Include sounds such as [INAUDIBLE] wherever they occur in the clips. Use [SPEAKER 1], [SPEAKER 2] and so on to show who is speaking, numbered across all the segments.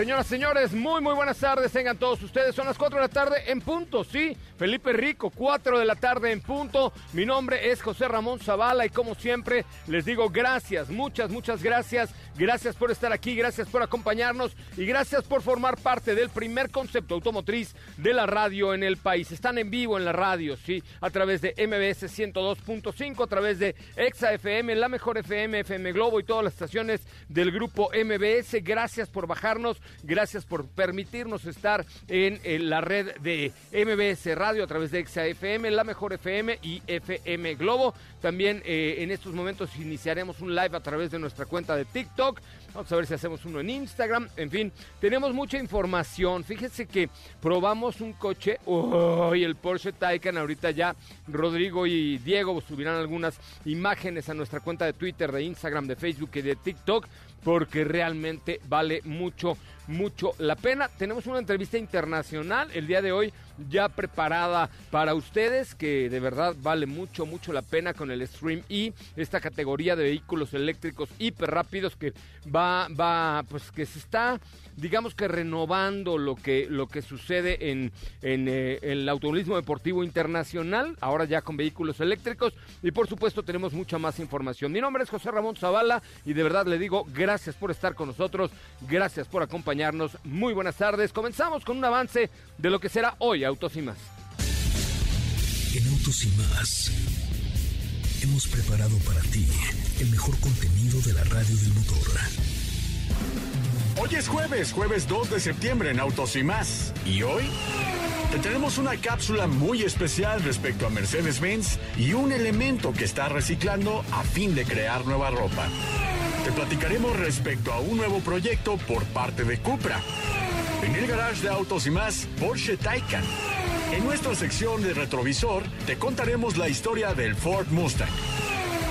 [SPEAKER 1] señoras, señores, muy, muy buenas tardes. Tengan todos ustedes. Son las 4 de la tarde en punto, ¿sí? Felipe Rico, 4 de la tarde en punto. Mi nombre es José Ramón Zavala y como siempre les digo gracias, muchas, muchas gracias. Gracias por estar aquí, gracias por acompañarnos y gracias por formar parte del primer concepto automotriz de la radio en el país. Están en vivo en la radio, sí, a través de MBS 102.5, a través de Exa FM, la mejor FM, FM Globo y todas las estaciones del grupo MBS. Gracias por bajarnos, gracias por permitirnos estar en, en la red de MBS Radio a través de Exa FM, la mejor FM y FM Globo. También eh, en estos momentos iniciaremos un live a través de nuestra cuenta de TikTok. Vamos a ver si hacemos uno en Instagram. En fin, tenemos mucha información. Fíjense que probamos un coche. Uy, el Porsche Taycan. Ahorita ya Rodrigo y Diego subirán algunas imágenes a nuestra cuenta de Twitter, de Instagram, de Facebook y de TikTok. Porque realmente vale mucho, mucho la pena. Tenemos una entrevista internacional el día de hoy ya preparada para ustedes, que de verdad vale mucho, mucho la pena con el Stream E, esta categoría de vehículos eléctricos hiper rápidos que va, va, pues que se está, digamos que renovando lo que, lo que sucede en, en eh, el automovilismo deportivo internacional, ahora ya con vehículos eléctricos, y por supuesto tenemos mucha más información. Mi nombre es José Ramón Zavala y de verdad le digo gracias por estar con nosotros, gracias por acompañarnos, muy buenas tardes. Comenzamos con un avance de lo que será hoy Autos y más.
[SPEAKER 2] En Autos y más hemos preparado para ti el mejor contenido de la radio del motor.
[SPEAKER 3] Hoy es jueves, jueves 2 de septiembre en Autos y más. ¿Y hoy? Te tenemos una cápsula muy especial respecto a Mercedes-Benz y un elemento que está reciclando a fin de crear nueva ropa. Te platicaremos respecto a un nuevo proyecto por parte de Cupra. En el garage de Autos y más, Porsche Taycan. En nuestra sección de retrovisor, te contaremos la historia del Ford Mustang.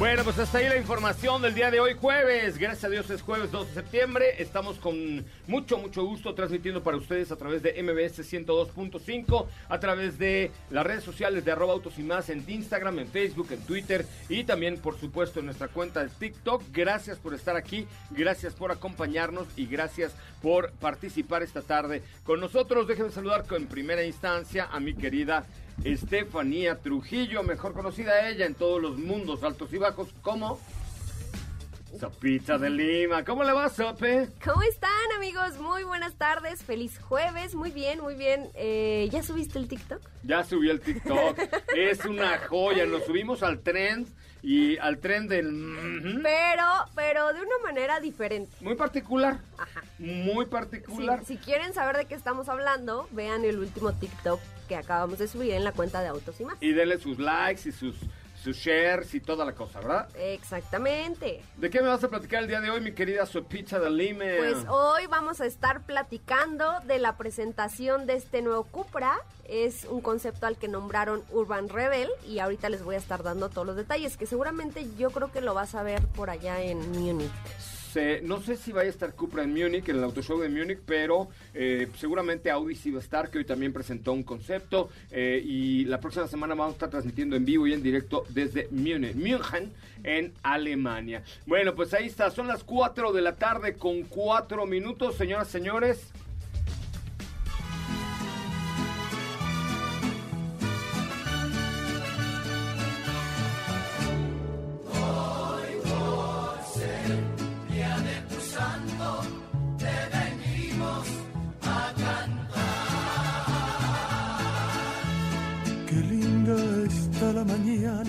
[SPEAKER 1] Bueno, pues hasta ahí la información del día de hoy, jueves. Gracias a Dios es jueves 2 de septiembre. Estamos con mucho, mucho gusto transmitiendo para ustedes a través de MBS 102.5, a través de las redes sociales de arroba autos y más en Instagram, en Facebook, en Twitter y también, por supuesto, en nuestra cuenta de TikTok. Gracias por estar aquí, gracias por acompañarnos y gracias por participar esta tarde con nosotros. Déjenme saludar en primera instancia a mi querida Estefanía Trujillo, mejor conocida ella en todos los mundos altos y bajos como Sopita de Lima. ¿Cómo le va, Sope?
[SPEAKER 4] ¿Cómo están, amigos? Muy buenas tardes. Feliz jueves. Muy bien, muy bien. Eh, ¿Ya subiste el TikTok?
[SPEAKER 1] Ya subí el TikTok. [LAUGHS] es una joya. Nos subimos al trend y al tren del...
[SPEAKER 4] Pero, pero de una manera diferente.
[SPEAKER 1] Muy particular.
[SPEAKER 4] Ajá.
[SPEAKER 1] Muy particular.
[SPEAKER 4] Si, si quieren saber de qué estamos hablando, vean el último TikTok que acabamos de subir en la cuenta de Autos y más.
[SPEAKER 1] Y denle sus likes y sus, sus shares y toda la cosa, ¿verdad?
[SPEAKER 4] Exactamente.
[SPEAKER 1] ¿De qué me vas a platicar el día de hoy, mi querida Sopita de Lima?
[SPEAKER 4] Pues hoy vamos a estar platicando de la presentación de este nuevo Cupra. Es un concepto al que nombraron Urban Rebel y ahorita les voy a estar dando todos los detalles que seguramente yo creo que lo vas a ver por allá en Múnich.
[SPEAKER 1] No sé si vaya a estar Cupra en Múnich, en el Auto Show de Múnich, pero eh, seguramente Audi sí va a estar, que hoy también presentó un concepto. eh, y la próxima semana vamos a estar transmitiendo en vivo y en directo desde Múnich, München, en Alemania. Bueno, pues ahí está, son las 4 de la tarde con 4 minutos, señoras, señores.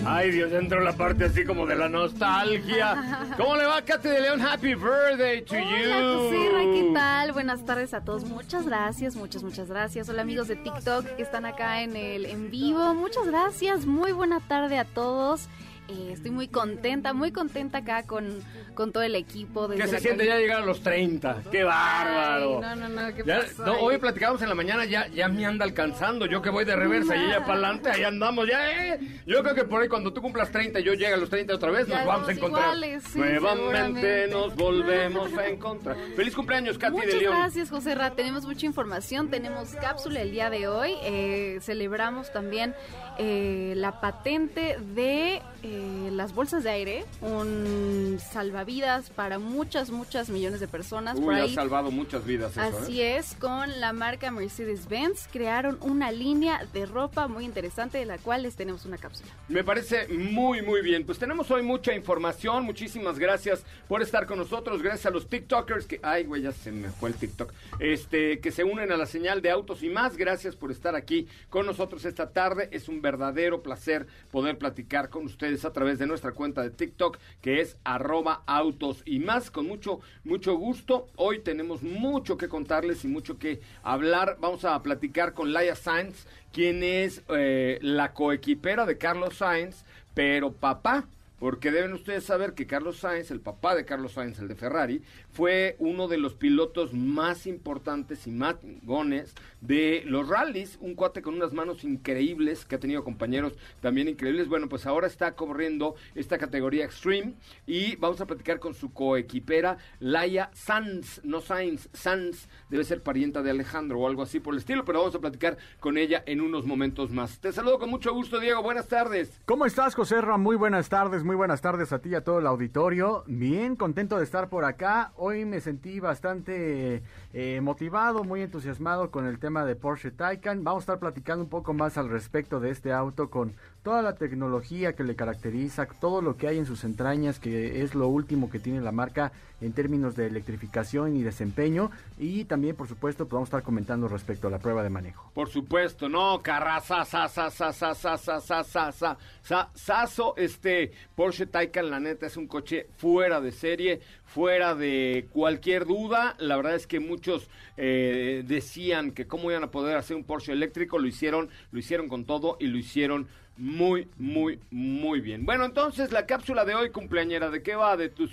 [SPEAKER 1] Ay, Dios, entró la parte así como de la nostalgia. [LAUGHS] ¿Cómo le va, Katy de León? Happy birthday to
[SPEAKER 5] Hola,
[SPEAKER 1] you.
[SPEAKER 5] José, ¿qué tal? Buenas tardes a todos. Muchas gracias, muchas, muchas gracias. Hola, amigos de TikTok que están acá en el en vivo. Muchas gracias. Muy buena tarde a todos. Eh, estoy muy contenta, muy contenta acá con, con todo el equipo.
[SPEAKER 1] ¿Qué
[SPEAKER 5] desde
[SPEAKER 1] se siente ya llegar a los 30? ¡Qué bárbaro!
[SPEAKER 5] Ay, no, no, no, ¿qué
[SPEAKER 1] Ya-
[SPEAKER 5] pasó
[SPEAKER 1] no,
[SPEAKER 5] ahí?
[SPEAKER 1] hoy platicábamos en la mañana, ya, ya me anda alcanzando. Yo que voy de reversa y ella para adelante, ahí andamos ya. eh. Yo creo que por ahí cuando tú cumplas 30 y yo llegue a los 30 otra vez,
[SPEAKER 5] Ya
[SPEAKER 1] nos vamos a encontrar.
[SPEAKER 5] iguales, sí,
[SPEAKER 1] Nuevamente nos volvemos a encontrar. Feliz cumpleaños, Katy
[SPEAKER 5] Muchas
[SPEAKER 1] de León.
[SPEAKER 5] gracias, José Ra. Tenemos mucha información. Tenemos cápsula el día de hoy. Eh, celebramos también eh, la patente de eh, las bolsas de aire, un salvavidas para muchas, muchas millones de personas. Por
[SPEAKER 1] Uy, ha salvado muchas vidas eso,
[SPEAKER 5] Así
[SPEAKER 1] ¿eh?
[SPEAKER 5] es, con la marca Mercedes-Benz crearon una línea de ropa muy interesante de la cual les tenemos una cápsula.
[SPEAKER 1] Me parece muy, muy bien. Pues tenemos hoy mucha información. Muchísimas gracias por estar con nosotros. Gracias a los TikTokers que. Ay, güey, ya se me fue el TikTok. Este, que se unen a la señal de autos y más. Gracias por estar aquí con nosotros esta tarde. Es un verdadero placer poder platicar con ustedes a través de nuestra cuenta de TikTok, que es arroba autos y más. Con mucho, mucho gusto. Hoy tenemos mucho que contarles y mucho que hablar. Vamos a platicar con Laia Sainz, quien es eh, la coequipera de Carlos Sainz, pero papá. Porque deben ustedes saber que Carlos Sainz, el papá de Carlos Sainz, el de Ferrari, fue uno de los pilotos más importantes y más gones de los rallies. Un cuate con unas manos increíbles, que ha tenido compañeros también increíbles. Bueno, pues ahora está corriendo esta categoría Extreme y vamos a platicar con su coequipera, Laia Sanz, no Sainz, Sanz, debe ser parienta de Alejandro o algo así por el estilo, pero vamos a platicar con ella en unos momentos más. Te saludo con mucho gusto, Diego. Buenas tardes.
[SPEAKER 6] ¿Cómo estás, José? Muy buenas tardes, muy buenas tardes a ti y a todo el auditorio. Bien, contento de estar por acá. Hoy me sentí bastante eh, motivado, muy entusiasmado con el tema de Porsche Taycan. Vamos a estar platicando un poco más al respecto de este auto con toda la tecnología que le caracteriza, todo lo que hay en sus entrañas, que es lo último que tiene la marca en términos de electrificación y desempeño. Y también, por supuesto, podemos estar comentando respecto a la prueba de manejo.
[SPEAKER 1] Por supuesto, no, carraza, sa, sa, sa, sa, sa, sa, sa, sa, sa, sa, este Porsche Taycan, la neta, es un coche fuera de serie, fuera de cualquier duda. La verdad es que muchos eh, decían que cómo iban a poder hacer un Porsche eléctrico, lo hicieron, lo hicieron con todo y lo hicieron muy, muy, muy bien. Bueno, entonces la cápsula de hoy, cumpleañera, ¿de qué va? De tus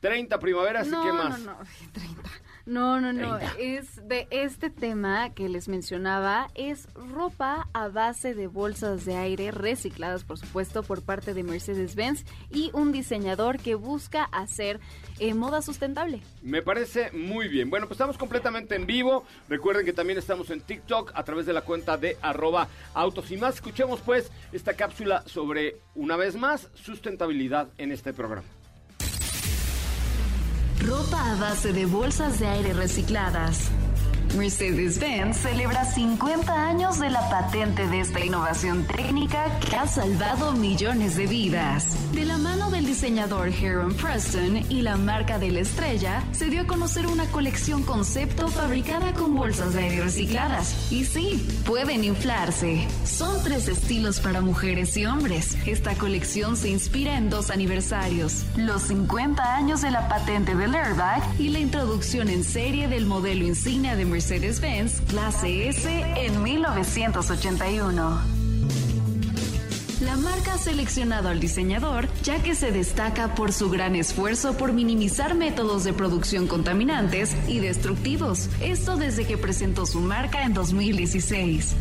[SPEAKER 1] 30 primaveras
[SPEAKER 5] no,
[SPEAKER 1] y qué más.
[SPEAKER 5] No, [LAUGHS] no, 30. No, no, no.
[SPEAKER 1] 30.
[SPEAKER 5] Es de este tema que les mencionaba. Es ropa a base de bolsas de aire recicladas, por supuesto, por parte de Mercedes-Benz y un diseñador que busca hacer eh, moda sustentable.
[SPEAKER 1] Me parece muy bien. Bueno, pues estamos completamente en vivo. Recuerden que también estamos en TikTok a través de la cuenta de arroba autos y más. Escuchemos pues esta cápsula sobre, una vez más, sustentabilidad en este programa.
[SPEAKER 7] Ropa a base de bolsas de aire recicladas. Mercedes-Benz celebra 50 años de la patente de esta innovación técnica que ha salvado millones de vidas. De la mano del diseñador Heron Preston y la marca de la estrella, se dio a conocer una colección concepto fabricada con bolsas de aire recicladas. Y sí, pueden inflarse. Son tres estilos para mujeres y hombres. Esta colección se inspira en dos aniversarios, los 50 años de la patente del airbag y la introducción en serie del modelo insignia de Mercedes-Benz Clase S en 1981. La marca ha seleccionado al diseñador ya que se destaca por su gran esfuerzo por minimizar métodos de producción contaminantes y destructivos. Esto desde que presentó su marca en 2016.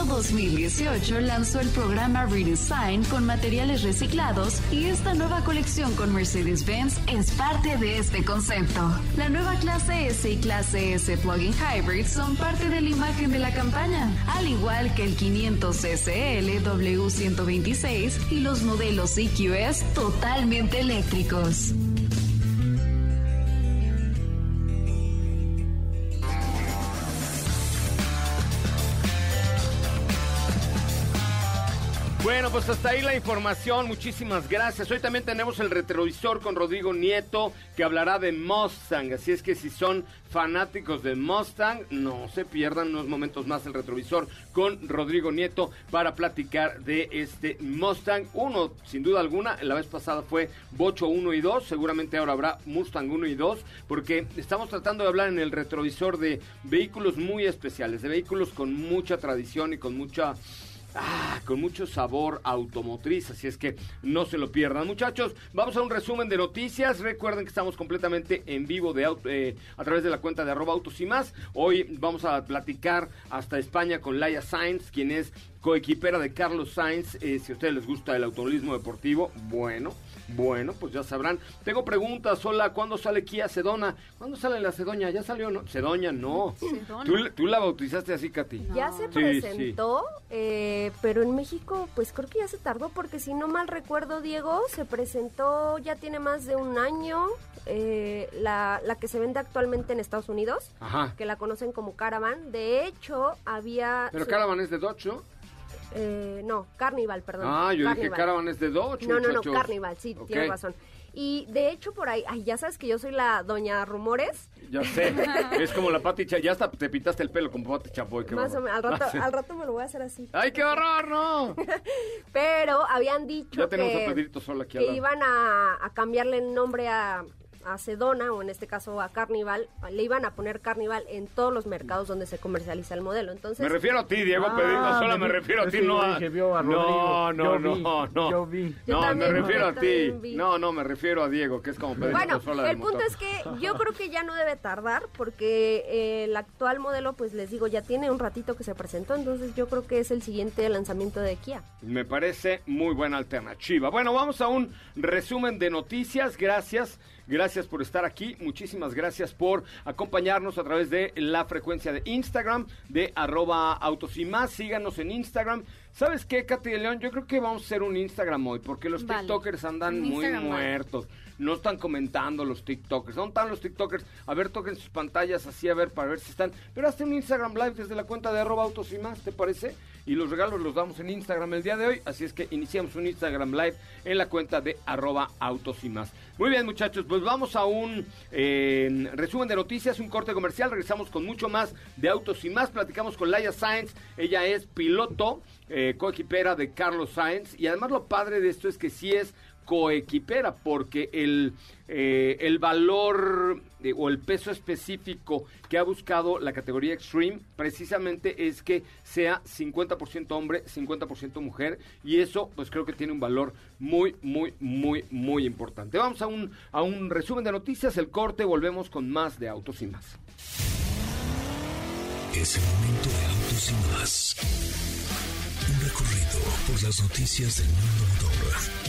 [SPEAKER 7] Año 2018 lanzó el programa Redesign con materiales reciclados y esta nueva colección con Mercedes-Benz es parte de este concepto. La nueva clase S y clase S Plug-in Hybrid son parte de la imagen de la campaña, al igual que el 500 SL W126 y los modelos EQS totalmente eléctricos.
[SPEAKER 1] Pues hasta ahí la información. Muchísimas gracias. Hoy también tenemos el retrovisor con Rodrigo Nieto que hablará de Mustang. Así es que si son fanáticos de Mustang, no se pierdan unos momentos más el retrovisor con Rodrigo Nieto para platicar de este Mustang. Uno, sin duda alguna, la vez pasada fue Bocho 1 y 2. Seguramente ahora habrá Mustang 1 y 2 porque estamos tratando de hablar en el retrovisor de vehículos muy especiales, de vehículos con mucha tradición y con mucha Ah, con mucho sabor automotriz, así es que no se lo pierdan. Muchachos, vamos a un resumen de noticias. Recuerden que estamos completamente en vivo de eh, a través de la cuenta de arroba autos y más. Hoy vamos a platicar hasta España con Laia Sainz, quien es coequipera de Carlos Sainz. Eh, si a ustedes les gusta el automovilismo deportivo, bueno bueno, pues ya sabrán. Tengo preguntas. Hola, ¿cuándo sale Kia Sedona? ¿Cuándo sale la Sedoña? ¿Ya salió? No? Sedoña, no. ¿Tú, la bautizaste así, Katy?
[SPEAKER 4] Ya se presentó, eh, pero en México, pues creo que ya se tardó, porque si no mal recuerdo, Diego, se presentó, ya tiene más de un año, eh, la, la, que se vende actualmente en Estados Unidos, que la conocen como Caravan. De hecho, había...
[SPEAKER 1] Pero Caravan es de Dodge, ¿no?
[SPEAKER 4] Eh, no, Carnival, perdón.
[SPEAKER 1] Ah, yo dije Caravan es de Dodge.
[SPEAKER 4] No, no, no, Carnival, sí, tienes razón. Y de hecho por ahí, ay, ya sabes que yo soy la doña Rumores.
[SPEAKER 1] Ya sé, [LAUGHS] es como la Pati ya hasta te pitaste el pelo con Pati Chapoy.
[SPEAKER 4] Más o menos, al rato, [LAUGHS] al rato me lo voy a hacer así.
[SPEAKER 1] ¡Ay, qué horror, no! [LAUGHS]
[SPEAKER 4] Pero habían dicho
[SPEAKER 1] que,
[SPEAKER 4] que iban a, a cambiarle el nombre a a Sedona o en este caso a Carnival, le iban a poner Carnival en todos los mercados donde se comercializa el modelo. Entonces,
[SPEAKER 1] me refiero a ti, Diego ah, solo me refiero a ti, no a... no, no, no, no.
[SPEAKER 6] Yo vi.
[SPEAKER 1] no, me refiero a ti. No, no, me refiero a Diego, que es como Pedrito
[SPEAKER 4] Bueno, el punto es que yo creo que ya no debe tardar porque eh, el actual modelo, pues les digo, ya tiene un ratito que se presentó, entonces yo creo que es el siguiente lanzamiento de Kia.
[SPEAKER 1] Me parece muy buena alternativa. Bueno, vamos a un resumen de noticias. Gracias. Gracias por estar aquí. Muchísimas gracias por acompañarnos a través de la frecuencia de Instagram de arroba autos y más. Síganos en Instagram. ¿Sabes qué, Katy de León? Yo creo que vamos a hacer un Instagram hoy porque los TikTokers andan muy muertos no están comentando los TikTokers. ¿Dónde están los TikTokers? A ver, toquen sus pantallas así, a ver, para ver si están. Pero hazte un Instagram Live desde la cuenta de arroba autos y más, ¿te parece? Y los regalos los damos en Instagram el día de hoy. Así es que iniciamos un Instagram Live en la cuenta de arroba autos y más. Muy bien, muchachos, pues vamos a un eh, resumen de noticias, un corte comercial. Regresamos con mucho más de autos y más. Platicamos con Laia Sainz. Ella es piloto, eh, coequipera de Carlos Sainz. Y además lo padre de esto es que sí es coequipera, porque el, eh, el valor eh, o el peso específico que ha buscado la categoría Extreme precisamente es que sea 50% hombre, 50% mujer, y eso pues creo que tiene un valor muy, muy, muy, muy importante. Vamos a un, a un resumen de noticias, el corte, volvemos con más de Autos y Más.
[SPEAKER 2] Es el momento de Autos y Más. Un recorrido por las noticias del mundo motor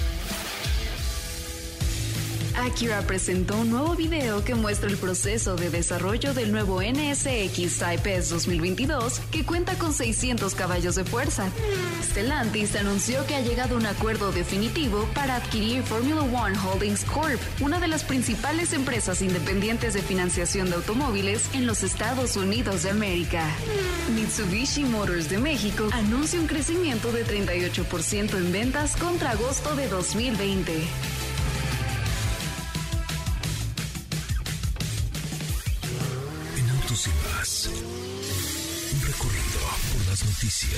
[SPEAKER 7] Acura presentó un nuevo video que muestra el proceso de desarrollo del nuevo NSX Type S 2022 que cuenta con 600 caballos de fuerza. Stellantis anunció que ha llegado a un acuerdo definitivo para adquirir Formula One Holdings Corp, una de las principales empresas independientes de financiación de automóviles en los Estados Unidos de América. Mitsubishi Motors de México anuncia un crecimiento de 38% en ventas contra agosto de 2020.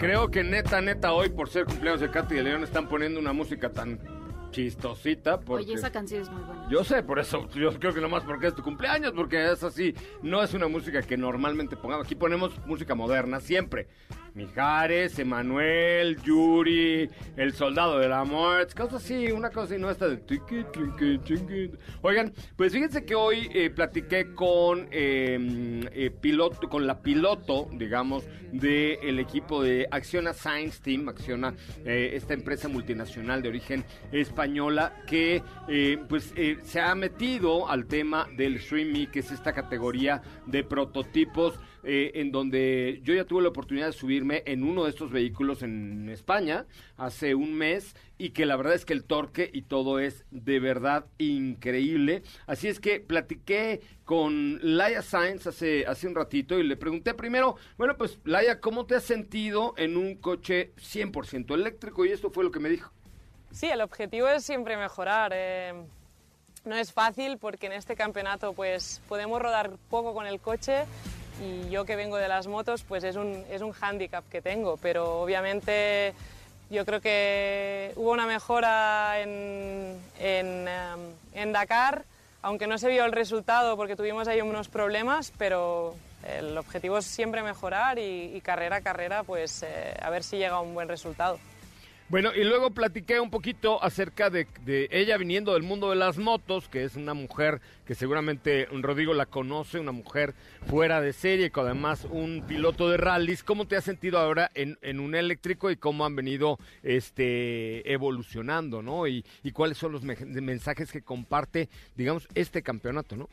[SPEAKER 1] Creo que neta, neta, hoy por ser cumpleaños de Katy de León están poniendo una música tan chistosita. Porque...
[SPEAKER 5] Oye, esa canción es muy buena.
[SPEAKER 1] Yo sé, por eso, [LAUGHS] yo creo que nomás porque es tu cumpleaños, porque es así, no es una música que normalmente pongamos. Aquí ponemos música moderna siempre. Mijares, Emanuel, Yuri, El Soldado de la Muerte, cosas así, una cosa así, no esta de... Oigan, pues fíjense que hoy eh, platiqué con eh, eh, piloto, con la piloto, digamos, del equipo de Acciona Science Team, Acciona, eh, esta empresa multinacional de origen española que eh, pues eh, se ha metido al tema del streaming, que es esta categoría de prototipos eh, en donde yo ya tuve la oportunidad de subirme en uno de estos vehículos en España hace un mes y que la verdad es que el torque y todo es de verdad increíble. Así es que platiqué con Laia Sainz hace, hace un ratito y le pregunté primero, bueno pues Laia, ¿cómo te has sentido en un coche 100% eléctrico? Y esto fue lo que me dijo.
[SPEAKER 8] Sí, el objetivo es siempre mejorar. eh, no es fácil porque en este campeonato pues podemos rodar poco con el coche y yo que vengo de las motos pues es un, es un hándicap que tengo, pero obviamente yo creo que hubo una mejora en, en, en Dakar, aunque no se vio el resultado porque tuvimos ahí unos problemas, pero el objetivo es siempre mejorar y, y carrera a carrera pues eh, a ver si llega a un buen resultado.
[SPEAKER 1] Bueno, y luego platiqué un poquito acerca de, de ella viniendo del mundo de las motos, que es una mujer que seguramente Rodrigo la conoce, una mujer fuera de serie, con además un piloto de rallies. ¿Cómo te has sentido ahora en, un eléctrico y cómo han venido este, evolucionando, no? Y, y cuáles son los me- mensajes que comparte, digamos, este campeonato, ¿no?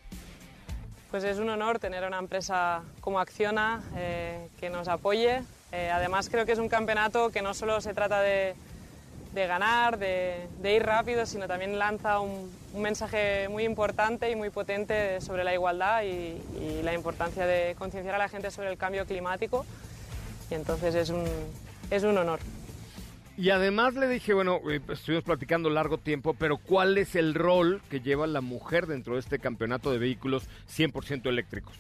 [SPEAKER 8] Pues es un honor tener una empresa como Acciona eh, que nos apoye. Eh, además creo que es un campeonato que no solo se trata de, ganar, de, ir rápido, sino también lanza un, mensaje muy importante y muy potente sobre la igualdad y, la importancia de concienciar a la gente sobre el cambio climático. Y entonces es un, es un honor.
[SPEAKER 1] Y además le dije, bueno, eh, estuvimos platicando largo tiempo, pero ¿cuál es el rol que lleva la mujer dentro de este campeonato de vehículos 100% eléctricos?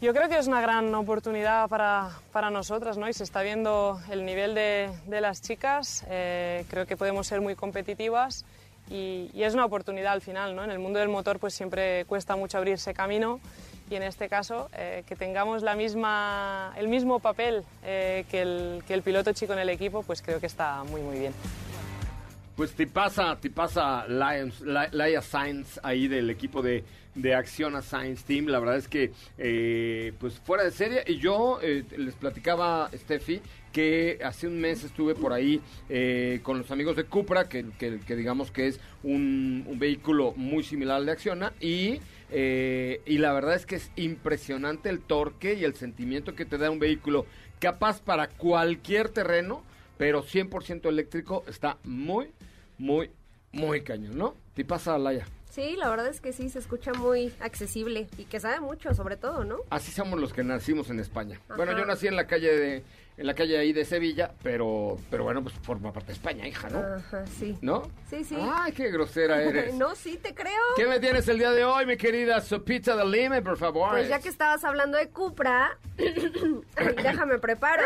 [SPEAKER 8] Yo creo que es una gran oportunidad para, para nosotras, ¿no? Y se está viendo el nivel de, de las chicas. eh, creo que podemos ser muy competitivas y, y es una oportunidad al final, ¿no? En el mundo del motor, pues siempre cuesta mucho abrirse camino y en este caso eh, que tengamos la misma, el mismo papel eh, que, el, que el piloto chico en el equipo, pues creo que está muy muy bien.
[SPEAKER 1] Pues te pasa, te pasa Lions, Li- Laia Sainz ahí del equipo de, de Acciona Science Team. La verdad es que, eh, pues fuera de serie. Y yo eh, les platicaba, Steffi, que hace un mes estuve por ahí eh, con los amigos de Cupra, que, que- digamos que es un, un vehículo muy similar al de Acciona. Y, eh, y la verdad es que es impresionante el torque y el sentimiento que te da un vehículo capaz para cualquier terreno pero 100% eléctrico está muy, muy, muy cañón, ¿no? ¿Te pasa, Laia?
[SPEAKER 4] Sí, la verdad es que sí, se escucha muy accesible y que sabe mucho, sobre todo, ¿no?
[SPEAKER 1] Así somos los que nacimos en España.
[SPEAKER 4] Ajá.
[SPEAKER 1] Bueno, yo nací en la calle de, en la calle ahí de Sevilla, pero, pero bueno, pues forma parte de España, hija, ¿no?
[SPEAKER 4] Ajá, sí.
[SPEAKER 1] ¿No?
[SPEAKER 4] Sí, sí.
[SPEAKER 1] Ay, qué grosera eres. [LAUGHS]
[SPEAKER 4] no, sí, te creo.
[SPEAKER 1] ¿Qué me tienes el día de hoy, mi querida Sopita de Lime, por favor?
[SPEAKER 4] Pues ya que estabas hablando de Cupra, [COUGHS] déjame preparo.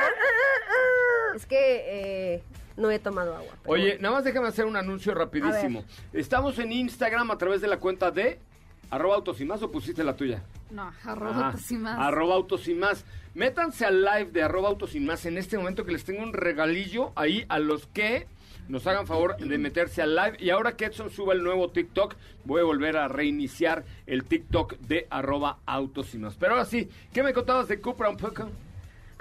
[SPEAKER 4] Es que eh, no he tomado agua. pero
[SPEAKER 1] Oye,
[SPEAKER 4] bueno.
[SPEAKER 1] nada más déjame hacer un anuncio rapidísimo. Estamos en Instagram a través de la cuenta de arroba autos y más o pusiste la tuya.
[SPEAKER 5] No, arroba
[SPEAKER 1] Ajá,
[SPEAKER 5] autos y más.
[SPEAKER 1] Arroba autos y más. Métanse al live de arroba autos y más en este momento que les tengo un regalillo ahí a los que nos hagan favor de meterse al live. Y ahora que Edson suba el nuevo TikTok, voy a volver a reiniciar el TikTok de arroba autos y más. Pero ahora sí, ¿qué me contabas de Cupra un poco?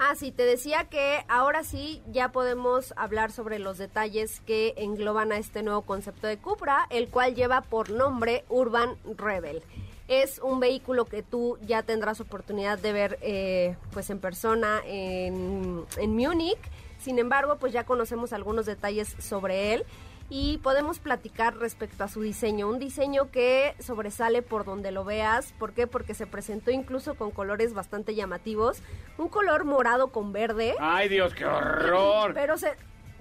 [SPEAKER 4] Ah, sí, te decía que ahora sí ya podemos hablar sobre los detalles que engloban a este nuevo concepto de Cupra, el cual lleva por nombre Urban Rebel. Es un vehículo que tú ya tendrás oportunidad de ver eh, pues en persona en, en Múnich. Sin embargo, pues ya conocemos algunos detalles sobre él y podemos platicar respecto a su diseño. Un diseño que sobresale por donde lo veas. ¿Por qué? Porque se presentó incluso con colores bastante llamativos. Un color morado con verde.
[SPEAKER 1] ¡Ay, Dios, qué horror!
[SPEAKER 4] Pero se,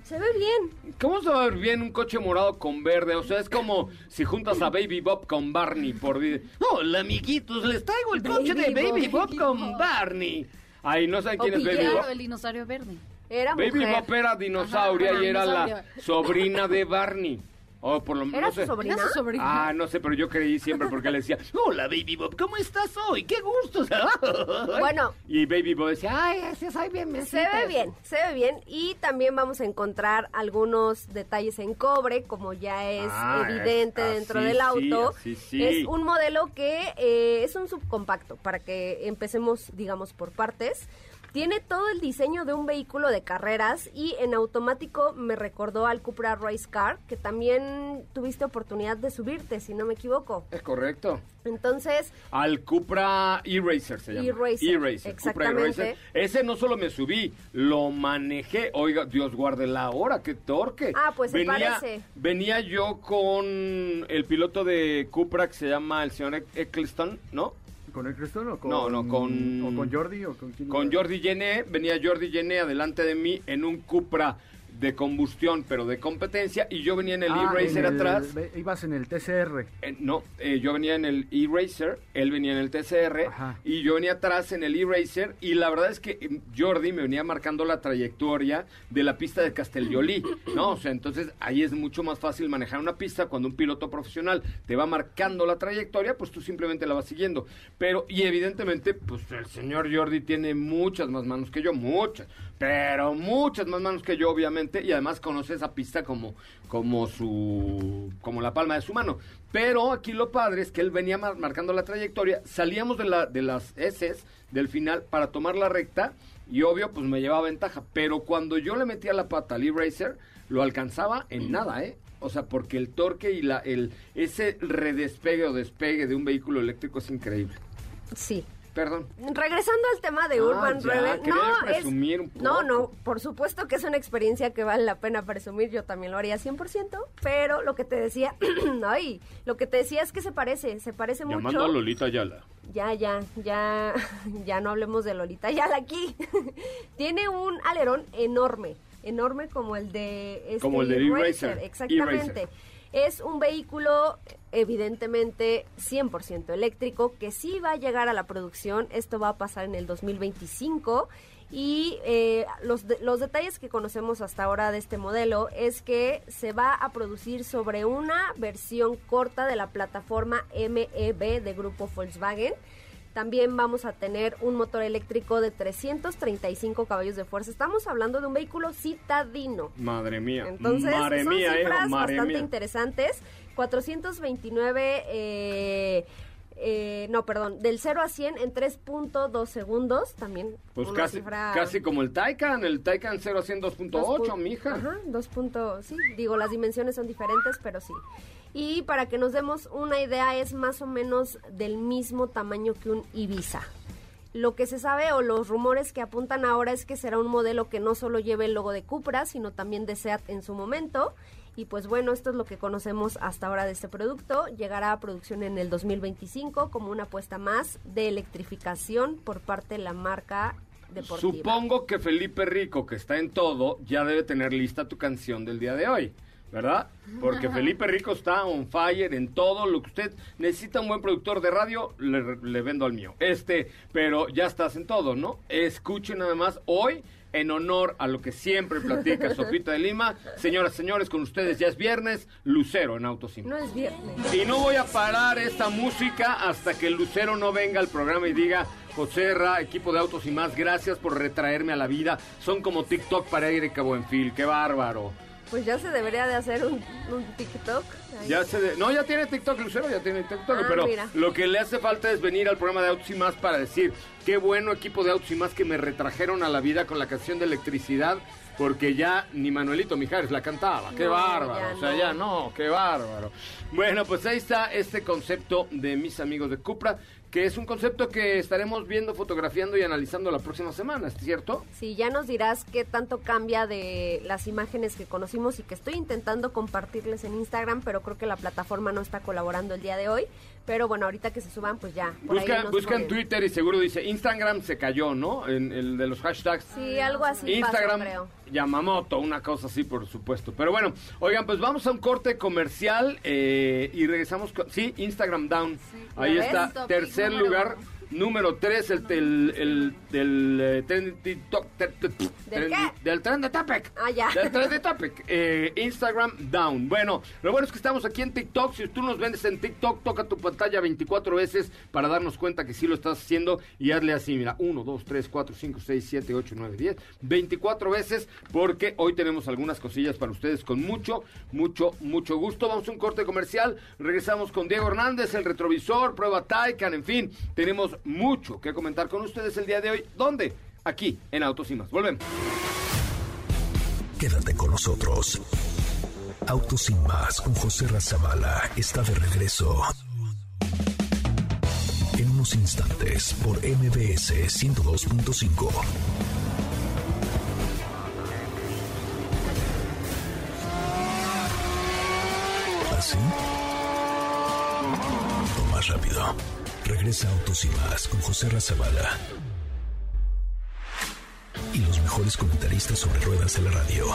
[SPEAKER 4] se ve bien.
[SPEAKER 1] ¿Cómo se va a ver bien un coche morado con verde? O sea, es como si juntas a Baby Bob con Barney por... di- Hola, amiguitos, les traigo el coche de
[SPEAKER 4] Baby Bob.
[SPEAKER 1] Bob con Barney. Ay, ¿no saben quién
[SPEAKER 4] O
[SPEAKER 1] es Baby Bob?
[SPEAKER 5] El dinosaurio verde.
[SPEAKER 4] Era
[SPEAKER 1] Baby
[SPEAKER 4] mujer.
[SPEAKER 1] Bob era dinosauria
[SPEAKER 5] Ajá,
[SPEAKER 1] y era la sobrina de Barney. O por lo
[SPEAKER 4] ¿Era
[SPEAKER 1] no
[SPEAKER 4] su
[SPEAKER 1] sé.
[SPEAKER 4] sobrina?
[SPEAKER 5] Era su sobrina.
[SPEAKER 1] Ah, no sé, pero yo creí siempre porque le decía, hola Baby Bob, ¿cómo estás hoy? ¡Qué gusto! [LAUGHS]
[SPEAKER 4] Bueno.
[SPEAKER 1] Y Baby Bob decía, ay, ese soy bien
[SPEAKER 4] Se ve bien, se ve bien y también vamos a encontrar algunos detalles en cobre, como ya es
[SPEAKER 1] Ah,
[SPEAKER 4] evidente
[SPEAKER 1] es-
[SPEAKER 4] dentro
[SPEAKER 1] así
[SPEAKER 4] del
[SPEAKER 1] sí,
[SPEAKER 4] auto.
[SPEAKER 1] así sí.
[SPEAKER 4] Es un modelo que eh, es un subcompacto, para que empecemos, digamos, por partes. Tiene todo el diseño de un vehículo de carreras y en automático me recordó al Cupra Race Car, que también tuviste oportunidad de subirte, si no me equivoco.
[SPEAKER 1] Es correcto.
[SPEAKER 4] Entonces,
[SPEAKER 1] Al Cupra E-Racer se llama.
[SPEAKER 4] E-Racer,
[SPEAKER 1] E-Racer, Cupra
[SPEAKER 4] exactamente.
[SPEAKER 1] E-Racer. Ese no solo me subí, lo manejé. Oiga, Dios guarde la hora, qué torque.
[SPEAKER 4] Ah, pues se
[SPEAKER 1] venía,
[SPEAKER 4] parece.
[SPEAKER 1] Venía yo con el piloto de Cupra que se llama el señor Eccleston, ¿no?
[SPEAKER 6] ¿Con el Crestón o con,
[SPEAKER 1] No, no, con-
[SPEAKER 6] o con Jordi o con quién?
[SPEAKER 1] Con
[SPEAKER 6] iba?
[SPEAKER 1] Jordi Gené, venía Jordi Gené adelante de mí en un Cupra de combustión, pero de competencia, y yo venía en el
[SPEAKER 6] Ah,
[SPEAKER 1] E-Racer atrás.
[SPEAKER 6] Ibas en el TCR.
[SPEAKER 1] Eh, no, eh, yo venía en el E-Racer, él venía en el TCR
[SPEAKER 6] Ajá.
[SPEAKER 1] y yo venía atrás en el E-Racer y la verdad es que eh, Jordi me venía marcando la trayectoria de la pista de Castellolí, ¿no? O sea, entonces ahí es mucho más fácil manejar una pista cuando un piloto profesional te va marcando la trayectoria, pues tú simplemente la vas siguiendo. Pero, y evidentemente, pues el señor Jordi tiene muchas más manos que yo, muchas, pero muchas más manos que yo, obviamente, y además conoce esa pista como, como su, como la palma de su mano. Pero aquí lo padre es que él venía mar- marcando la trayectoria, salíamos de, la, de las S del final para tomar la recta y obvio pues me llevaba ventaja, pero cuando yo le metía la pata al E-Racer, lo alcanzaba en nada, ¿eh? O sea, porque el torque y la, el, ese redespegue o despegue de un vehículo eléctrico es increíble.
[SPEAKER 4] sí,
[SPEAKER 1] Perdón.
[SPEAKER 4] Regresando al tema de
[SPEAKER 1] Ah,
[SPEAKER 4] Urban
[SPEAKER 1] ya,
[SPEAKER 4] Rebel, no, es,
[SPEAKER 1] un
[SPEAKER 4] no,
[SPEAKER 1] poco.
[SPEAKER 4] no, por supuesto que es una experiencia que vale la pena presumir, yo también lo haría 100%, pero lo que te decía, [CLEARS THROAT] ay, lo que te decía es que se parece, se parece
[SPEAKER 1] Llamando
[SPEAKER 4] mucho.
[SPEAKER 1] a Lolita Ayala.
[SPEAKER 4] Ya, ya, ya, [LAUGHS] ya no hablemos de Lolita Yala aquí. [LAUGHS] Tiene un alerón enorme, enorme como el de este
[SPEAKER 1] Como el del
[SPEAKER 4] E-Racer,
[SPEAKER 1] E-Racer,
[SPEAKER 4] exactamente. Es un vehículo evidentemente 100% eléctrico que sí va a llegar a la producción. Esto va a pasar en el 2025 y eh, los, los detalles que conocemos hasta ahora de este modelo es que se va a producir sobre una versión corta de la plataforma MEB de grupo Volkswagen. También vamos a tener un motor eléctrico de 335 caballos de fuerza. Estamos hablando de un vehículo citadino.
[SPEAKER 1] Madre mía.
[SPEAKER 4] Entonces,
[SPEAKER 1] madre
[SPEAKER 4] son
[SPEAKER 1] mía,
[SPEAKER 4] cifras
[SPEAKER 1] madre
[SPEAKER 4] bastante
[SPEAKER 1] mía.
[SPEAKER 4] interesantes. 429, eh, eh, no, perdón, del 0 a 100 en 3.2 segundos. También
[SPEAKER 1] Pues casi,
[SPEAKER 4] cifra...
[SPEAKER 1] casi como el Taycan, el Taycan 0 a 100
[SPEAKER 4] dos
[SPEAKER 1] 2.8,
[SPEAKER 4] pu-
[SPEAKER 1] mija.
[SPEAKER 4] Ajá, 2 punto- sí, digo, las dimensiones son diferentes, pero sí. Y para que nos demos una idea, es más o menos del mismo tamaño que un Ibiza. Lo que se sabe o los rumores que apuntan ahora es que será un modelo que no solo lleve el logo de Cupra, sino también de SEAT en su momento. Y pues bueno, esto es lo que conocemos hasta ahora de este producto. Llegará a producción en el 2025 como una apuesta más de electrificación por parte de la marca deportiva.
[SPEAKER 1] Supongo que Felipe Rico, que está en todo, ya debe tener lista tu canción del día de hoy, ¿verdad? Porque Felipe Rico está on fire en todo lo que usted necesita un buen productor de radio, le, le vendo al mío. Este, pero ya estás en todo, ¿no? Escuchen nada más hoy. En honor a lo que siempre platica [LAUGHS] Sofita de Lima, señoras, señores, con ustedes ya es viernes, Lucero en Autos y
[SPEAKER 4] No es viernes.
[SPEAKER 1] Y no voy a parar esta música hasta que Lucero no venga al programa y diga, José Ra, equipo de autos y más, gracias por retraerme a la vida. Son como TikTok para Erika Buenfil, qué bárbaro.
[SPEAKER 4] Pues ya se debería de hacer un, un TikTok. ahí.
[SPEAKER 1] Ya se de- No, ya tiene TikTok, Lucero, ya tiene TikTok,
[SPEAKER 4] Ah,
[SPEAKER 1] pero
[SPEAKER 4] mira.
[SPEAKER 1] lo que le hace falta es venir al programa de Autos y Más para decir, qué bueno equipo de Autos y Más que me retrajeron a la vida con la canción de electricidad, porque ya ni Manuelito Mijares la cantaba, qué
[SPEAKER 4] No,
[SPEAKER 1] bárbaro, o sea,
[SPEAKER 4] no.
[SPEAKER 1] ya no, qué bárbaro. Bueno, pues ahí está este concepto de mis amigos de Cupra, que es un concepto que estaremos viendo, fotografiando y analizando la próxima semana, ¿es cierto?
[SPEAKER 4] Sí, ya nos dirás qué tanto cambia de las imágenes que conocimos y que estoy intentando compartirles en Instagram, pero creo que la plataforma no está colaborando el día de hoy. Pero bueno, ahorita que se suban, pues ya. por ahí
[SPEAKER 1] Busca,
[SPEAKER 4] nos
[SPEAKER 1] busca en
[SPEAKER 4] ponen.
[SPEAKER 1] Twitter y seguro dice, Instagram se cayó, ¿no? En el de los hashtags.
[SPEAKER 4] Sí, algo así
[SPEAKER 1] Instagram,
[SPEAKER 4] pasó, creo.
[SPEAKER 1] Yamamoto, una cosa así, por supuesto. Pero bueno, oigan, pues vamos a un corte comercial eh, y regresamos. con- sí, Instagram down. Ahí
[SPEAKER 4] ¿Ya
[SPEAKER 1] está,
[SPEAKER 4] ves?
[SPEAKER 1] tercer
[SPEAKER 5] Topic
[SPEAKER 1] lugar. número 3, el, el, el- del eh, tren. Del tren de Tapec.
[SPEAKER 4] Ah, ya.
[SPEAKER 1] Del tren de Tapec. Eh, Instagram down. Bueno, lo bueno es que estamos aquí en TikTok. Si tú nos vendes en TikTok, toca tu pantalla 24 veces para darnos cuenta que sí lo estás haciendo y hazle así, mira, 1, 2, 3, 4, 5, 6, 7, 8, 9, 10, 24 veces porque hoy tenemos algunas cosillas para ustedes con mucho, mucho, mucho gusto. Vamos a un corte comercial, regresamos con Diego Hernández, el retrovisor, prueba Taycan, en fin, tenemos mucho que comentar con ustedes el día de hoy. ¿Dónde? Aquí, en Autos y.
[SPEAKER 2] Quédate con nosotros. Autos con José Razabala está de regreso. En unos instantes por MBS 102.5. ¿Así? Más rápido. Regresa Autos y más con José Razabala. Y los mejores comentaristas sobre ruedas de la radio.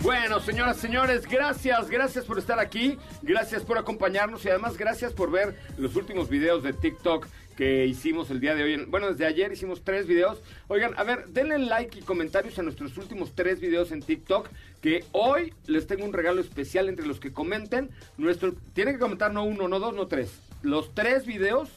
[SPEAKER 1] Bueno, señoras, señores, gracias, gracias por estar aquí, gracias por acompañarnos y además gracias por ver los últimos videos de TikTok que hicimos el día de hoy. Bueno, desde ayer hicimos tres videos. Oigan, a ver, denle like y comentarios a nuestros últimos tres videos en TikTok, que hoy les tengo un regalo especial entre los que comenten. Nuestro, tienen que comentar no uno, no dos, no tres. Los tres videos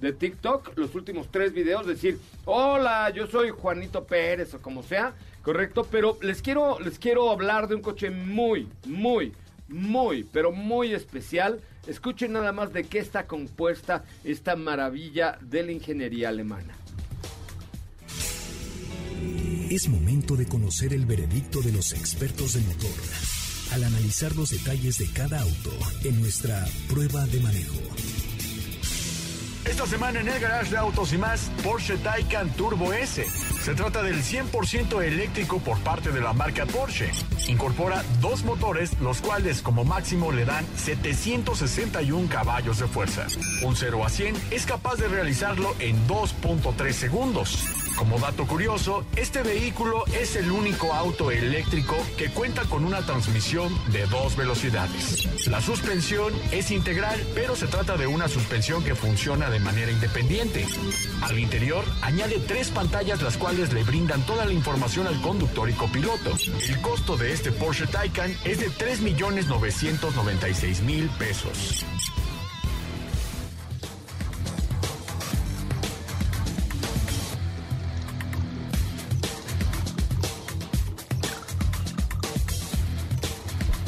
[SPEAKER 1] de TikTok, los últimos tres videos, decir, hola, yo soy Juanito Pérez o como sea, correcto, pero les quiero, les quiero hablar de un coche muy, muy, muy, pero muy especial. Escuchen nada más de qué está compuesta esta maravilla de la ingeniería alemana.
[SPEAKER 2] Es momento de conocer el veredicto de los expertos del motor al analizar los detalles de cada auto en nuestra prueba de manejo.
[SPEAKER 3] Esta semana en el garage de autos y más, Porsche Taycan Turbo S. Se trata del 100% eléctrico por parte de la marca Porsche. Incorpora dos motores, los cuales como máximo le dan 761 caballos de fuerza. Un 0 a 100 es capaz de realizarlo en 2.3 segundos. Como dato curioso, este vehículo es el único auto eléctrico que cuenta con una transmisión de dos velocidades. La suspensión es integral, pero se trata de una suspensión que funciona de manera independiente. Al interior añade tres pantallas las cuales le brindan toda la información al conductor y copiloto. El costo de este Porsche Taycan es de 3.996.000 pesos.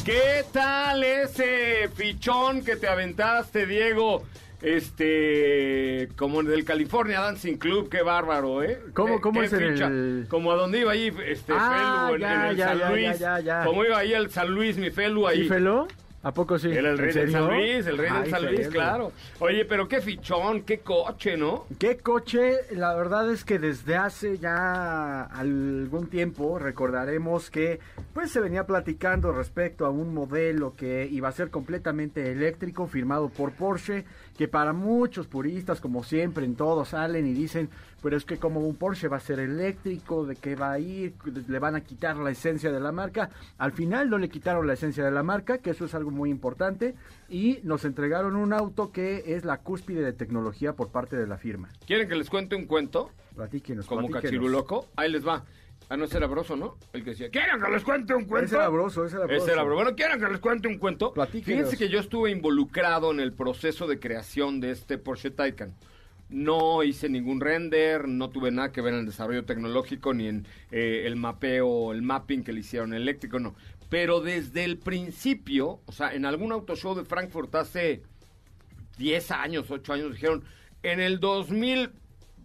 [SPEAKER 1] ¿Qué tal ese fichón que te aventaste, Diego? Este, como en el California Dancing Club, qué bárbaro, ¿eh?
[SPEAKER 6] ¿Cómo-
[SPEAKER 1] ¿Qué-
[SPEAKER 6] cómo es el-
[SPEAKER 1] Como a donde iba ahí, este,
[SPEAKER 6] Ah,
[SPEAKER 1] Felu, en,
[SPEAKER 6] ya,
[SPEAKER 1] en el
[SPEAKER 6] ya,
[SPEAKER 1] San Luis.
[SPEAKER 6] ya.
[SPEAKER 1] Como iba ahí el San Luis, mi Felu ahí.
[SPEAKER 6] ¿Sí, Felo? ¿A poco sí?
[SPEAKER 1] Era el
[SPEAKER 6] ¿En
[SPEAKER 1] rey del
[SPEAKER 6] serio?
[SPEAKER 1] San Luis, el rey del
[SPEAKER 6] Ay,
[SPEAKER 1] San Luis, claro. Oye, pero qué fichón, qué coche, ¿no?
[SPEAKER 6] ¿Qué coche? La verdad es que desde hace ya algún tiempo recordaremos que pues se venía platicando respecto a un modelo que iba a ser completamente eléctrico firmado por Porsche, que para muchos puristas como siempre en todo salen y dicen, pero es que como un Porsche va a ser eléctrico, de qué va a ir, le van a quitar la esencia de la marca. Al final no le quitaron la esencia de la marca, que eso es algo muy importante, y nos entregaron un auto que es la cúspide de tecnología por parte de la firma.
[SPEAKER 1] ¿Quieren que les cuente un cuento?
[SPEAKER 6] Platíquenos,
[SPEAKER 1] Como cachiruloco. Ahí les va. Ah, no, ese era Broso, ¿no? El que decía, ¿quieren que les cuente un cuento?
[SPEAKER 6] Ese era Broso, ese era Broso.
[SPEAKER 1] Ese era Broso. Bueno, ¿quieren que les cuente un cuento?
[SPEAKER 6] Platíquenos.
[SPEAKER 1] Fíjense que yo estuve involucrado en el proceso de creación de este Porsche Taycan. No hice ningún render, no tuve nada que ver en el desarrollo tecnológico, ni en eh, el mapeo, el mapping que le hicieron eléctrico, no. Pero desde el principio, o sea, en algún auto show de Frankfurt hace 10 años, 8 años, dijeron, en el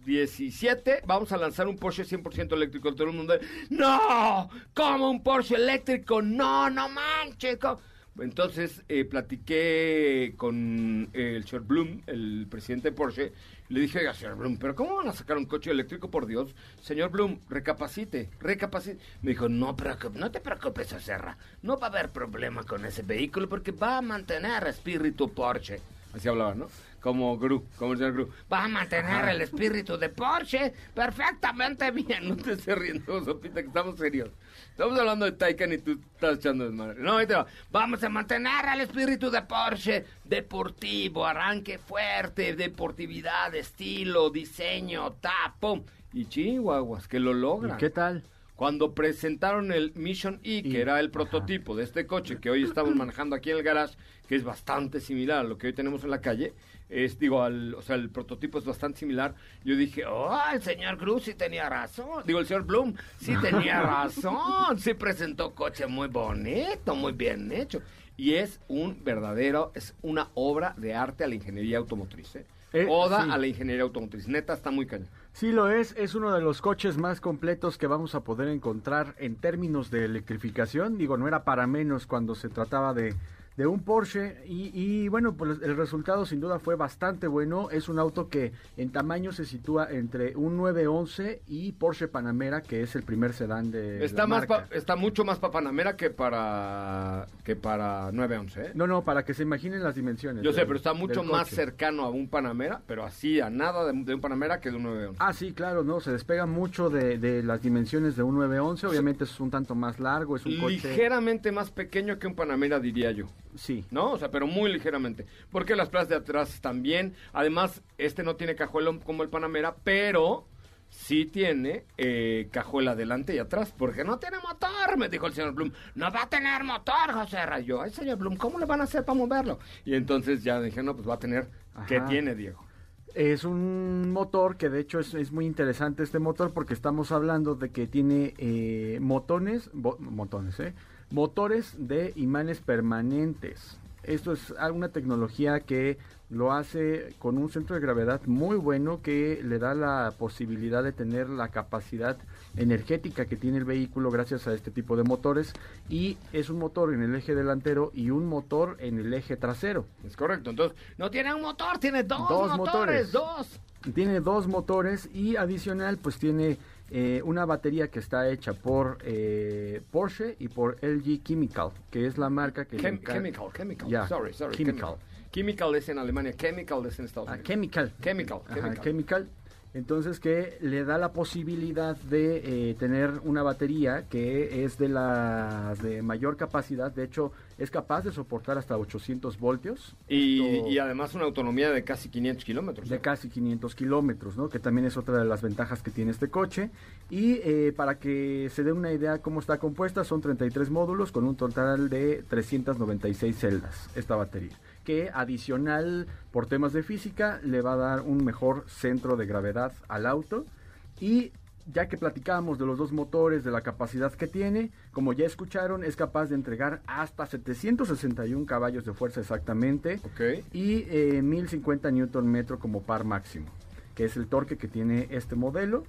[SPEAKER 1] 2017 vamos a lanzar un Porsche 100% eléctrico. Todo el mundo, no, ¿cómo un Porsche eléctrico? No, no manches. ¿cómo?". Entonces eh, platiqué con eh, el señor Bloom, el presidente de Porsche, le dije, oiga, señor Bloom, ¿pero cómo van a sacar un coche eléctrico, por Dios? Señor Bloom, recapacite, recapacite. Me dijo, no, no te preocupes, Serra, no va a haber problema con ese vehículo porque va a mantener espíritu Porsche. Así hablaba, ¿no? Como Gru, como el señor Gru. Va a mantener el espíritu de Porsche perfectamente bien. No te estés riendo, Sopita, que estamos serios. Estamos hablando de Taycan y tú estás echando desmadre. No, ahí te va. Vamos a mantener el espíritu de Porsche deportivo, arranque fuerte, deportividad, estilo, diseño, tapo. Y chihuahuas, que lo
[SPEAKER 6] ¿Y
[SPEAKER 1] logran.
[SPEAKER 6] qué tal?
[SPEAKER 1] Cuando presentaron el Mission E, que
[SPEAKER 6] Y-
[SPEAKER 1] era el
[SPEAKER 6] ajá.
[SPEAKER 1] prototipo de este coche que hoy estamos manejando aquí en el garage, que es bastante similar a lo que hoy tenemos en la calle, es, digo, al, o sea, el prototipo es bastante similar. Yo dije, oh, el señor Cruz sí tenía razón. Digo, el señor Bloom sí [LAUGHS] tenía razón. Sí presentó coche muy bonito, muy bien hecho. Y es un verdadero, es una obra de arte a la ingeniería automotriz. ¿eh?
[SPEAKER 6] Eh,
[SPEAKER 1] Oda
[SPEAKER 6] sí.
[SPEAKER 1] a la ingeniería automotriz. Neta, está muy cañón.
[SPEAKER 6] Sí lo es, es uno de los coches más completos que vamos a poder encontrar en términos de electrificación. Digo, no era para menos cuando se trataba de, de un Porsche y, y, bueno, pues el resultado sin duda fue bastante bueno. Es un auto que en tamaño se sitúa entre un 911 y Porsche Panamera, que es el primer sedán de
[SPEAKER 1] Está
[SPEAKER 6] la
[SPEAKER 1] más
[SPEAKER 6] marca.
[SPEAKER 1] pa- está mucho más para Panamera que para que para 911, ¿eh?
[SPEAKER 6] No, no, para que se imaginen las dimensiones.
[SPEAKER 1] Yo sé, pero está mucho más cercano a un Panamera, pero así a nada de, de un Panamera que de un 911.
[SPEAKER 6] Ah, sí, claro, no, se despega mucho de, de las dimensiones de un 911, obviamente es un tanto más largo, es un coche...
[SPEAKER 1] Ligeramente más pequeño que un Panamera, diría yo.
[SPEAKER 6] Sí,
[SPEAKER 1] ¿No? O sea, pero muy ligeramente. Porque las plazas de atrás están bien. Además, este no tiene cajuela como el Panamera, pero sí tiene eh, cajuela adelante y atrás. Porque no tiene motor, me dijo el señor Bloom. No va a tener motor, José Rayo. Ay, señor Bloom, ¿cómo le van a hacer para moverlo? Y entonces ya dije, no, pues va a tener. ¿Qué
[SPEAKER 6] Ajá.
[SPEAKER 1] tiene, Diego?
[SPEAKER 6] Es un motor que de hecho es, es muy interesante este motor porque estamos hablando de que tiene eh, motones, bo- motones, ¿eh? Motores de imanes permanentes. Esto es una tecnología que lo hace con un centro de gravedad muy bueno que le da la posibilidad de tener la capacidad energética que tiene el vehículo gracias a este tipo de motores y es un motor en el eje delantero y un motor en el eje trasero.
[SPEAKER 1] Es correcto. Entonces, no tiene un motor, tiene dos,
[SPEAKER 6] Dos
[SPEAKER 1] motores,
[SPEAKER 6] motores.
[SPEAKER 1] dos.
[SPEAKER 6] Tiene dos motores y adicional pues tiene eh, una batería que está hecha por eh, Porsche y por LG Chemical, que es la marca que...
[SPEAKER 1] Chem- chemical, chemical.
[SPEAKER 6] Ya,
[SPEAKER 1] Sorry, sorry.
[SPEAKER 6] Chemical.
[SPEAKER 1] Chemical es en Alemania, chemical es en Estados
[SPEAKER 6] Ah,
[SPEAKER 1] Unidos.
[SPEAKER 6] chemical.
[SPEAKER 1] Chemical,
[SPEAKER 6] Ajá,
[SPEAKER 1] chemical.
[SPEAKER 6] Entonces que le da la posibilidad de eh, tener una batería que es de las de mayor capacidad, de hecho es capaz de soportar hasta 800 voltios.
[SPEAKER 1] Y,
[SPEAKER 6] Esto-
[SPEAKER 1] y además una autonomía de casi 500 kilómetros.
[SPEAKER 6] de casi 500 kilómetros, ¿no? Que también es otra de las ventajas que tiene este coche. Y eh, para que se dé una idea cómo está compuesta, son 33 módulos con un total de 396 celdas esta batería. Que adicional, por temas de física, le va a dar un mejor centro de gravedad al auto. Y ya que platicábamos de los dos motores, de la capacidad que tiene, como ya escucharon, es capaz de entregar hasta 761 caballos de fuerza exactamente y eh, 1050 newton metro como par máximo, que es el torque que tiene este modelo.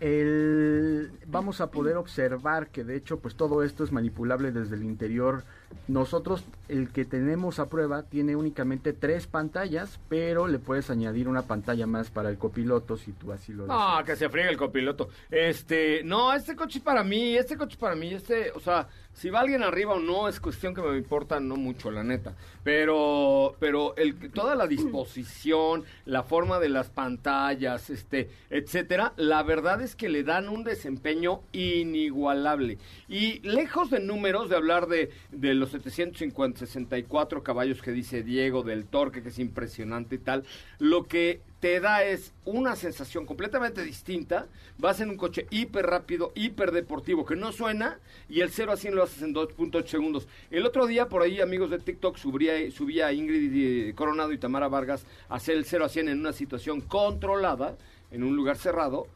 [SPEAKER 6] El- vamos a poder observar que de hecho pues todo esto es manipulable desde el interior. Nosotros el que tenemos a prueba tiene únicamente tres pantallas, pero le puedes añadir una pantalla más para el copiloto si tú así lo deseas.
[SPEAKER 1] que se friegue el copiloto. Este, no, este coche para mí, este coche para mí, este, o sea, si va alguien arriba o no es cuestión que me importa no mucho, la neta. Pero, pero toda la disposición, la forma de las pantallas, este, etcétera, la verdad es que le dan un desempeño inigualable. Y lejos de números, de hablar de, de los 750, 64 caballos que dice Diego, del torque que es impresionante y tal, lo que te da es una sensación completamente distinta. Vas en un coche hiper rápido, hiper deportivo, que no suena, y el 0 a 100 lo haces en 2.8 segundos. El otro día, por ahí, amigos de TikTok, subía, subía a Ingrid eh, Coronado y Tamara Vargas a hacer el 0 a 100 en una situación controlada, en un lugar cerrado,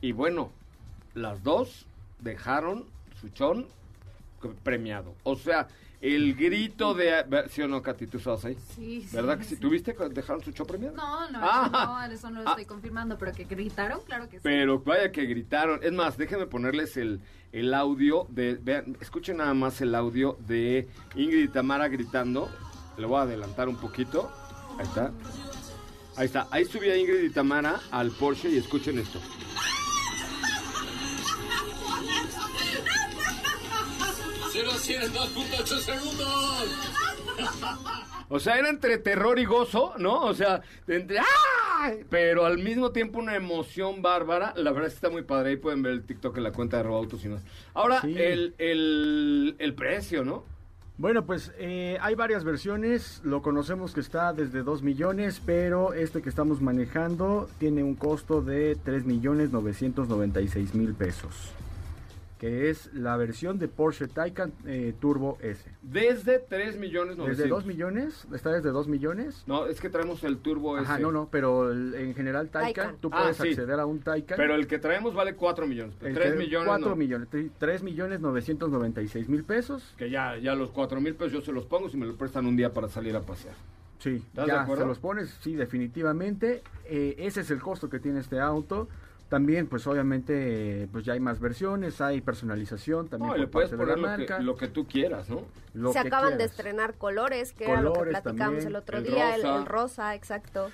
[SPEAKER 1] y bueno, las dos dejaron su chón premiado. O sea, el grito de... ¿Sí o no, Katy? ¿Tú estabas ahí?
[SPEAKER 5] Sí, sí.
[SPEAKER 1] ¿Verdad que sí?
[SPEAKER 5] sí.
[SPEAKER 1] ¿Tuviste dejaron su chón premiado?
[SPEAKER 5] No, no,
[SPEAKER 1] Ah.
[SPEAKER 5] no, eso no lo
[SPEAKER 1] Ah.
[SPEAKER 5] estoy confirmando, pero que gritaron, claro que sí.
[SPEAKER 1] Pero vaya que gritaron. Es más, déjenme ponerles el, el audio de. Vean, escuchen nada más el audio de Ingrid y Tamara gritando. Le voy a adelantar un poquito. Ahí está. Ahí está. Ahí subí a Ingrid y Tamara al Porsche y escuchen esto.
[SPEAKER 9] Cero a 100 en 2.8 segundos.
[SPEAKER 1] O sea, era entre terror y gozo, ¿no? O sea, entre ¡ah! Pero al mismo tiempo una emoción bárbara. La verdad es que está muy padre. Ahí pueden ver el TikTok en la cuenta de Robautos y más. Ahora,
[SPEAKER 6] Sí.
[SPEAKER 1] el, el, el precio, ¿no?
[SPEAKER 6] Bueno, pues eh, hay varias versiones. Lo conocemos que está desde 2 millones, pero este que estamos manejando tiene un costo de 3 millones 996 mil pesos. Que es la versión de Porsche Taycan eh, Turbo S.
[SPEAKER 1] Desde 3 millones
[SPEAKER 6] ¿Desde 2 millones? ¿Está desde 2 millones?
[SPEAKER 1] No, es que traemos el Turbo
[SPEAKER 6] Ajá,
[SPEAKER 1] ese.
[SPEAKER 6] no, no, pero el- en general Taycan,
[SPEAKER 4] Taycan.
[SPEAKER 6] tú
[SPEAKER 1] Ah,
[SPEAKER 6] puedes
[SPEAKER 1] sí.
[SPEAKER 6] acceder a un Taycan.
[SPEAKER 1] Pero el que traemos vale 4 millones.
[SPEAKER 6] El
[SPEAKER 1] 3
[SPEAKER 6] que-
[SPEAKER 1] millones.
[SPEAKER 6] 4
[SPEAKER 1] no.
[SPEAKER 6] millones, 3 millones 996 mil pesos.
[SPEAKER 1] Que ya, ya los 4 mil pesos yo se los pongo si me lo prestan un día para salir a pasear.
[SPEAKER 6] Sí,
[SPEAKER 1] ¿Estás de
[SPEAKER 6] ya
[SPEAKER 1] acuerdo?
[SPEAKER 6] se los pones, sí, definitivamente. Eh, ese es el costo que tiene este auto. También, pues obviamente, pues ya hay más versiones, hay personalización también
[SPEAKER 1] No,
[SPEAKER 6] por
[SPEAKER 1] le puedes
[SPEAKER 6] parte de la
[SPEAKER 1] poner lo que,
[SPEAKER 6] marca.
[SPEAKER 1] lo que tú quieras, ¿no?
[SPEAKER 6] lo
[SPEAKER 4] Se
[SPEAKER 6] que
[SPEAKER 4] acaban de
[SPEAKER 6] quieras.
[SPEAKER 4] estrenar colores, que era lo que
[SPEAKER 6] Colores
[SPEAKER 4] platicamos
[SPEAKER 6] también,
[SPEAKER 4] el otro
[SPEAKER 1] el
[SPEAKER 4] día, el,
[SPEAKER 1] rosa.
[SPEAKER 4] el rosa, exacto.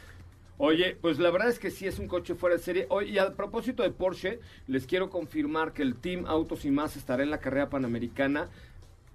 [SPEAKER 1] Oye, pues la verdad es que sí es un coche fuera de serie. Oye, y a propósito de Porsche, les quiero confirmar que el Team Autos y Más estará en la carrera panamericana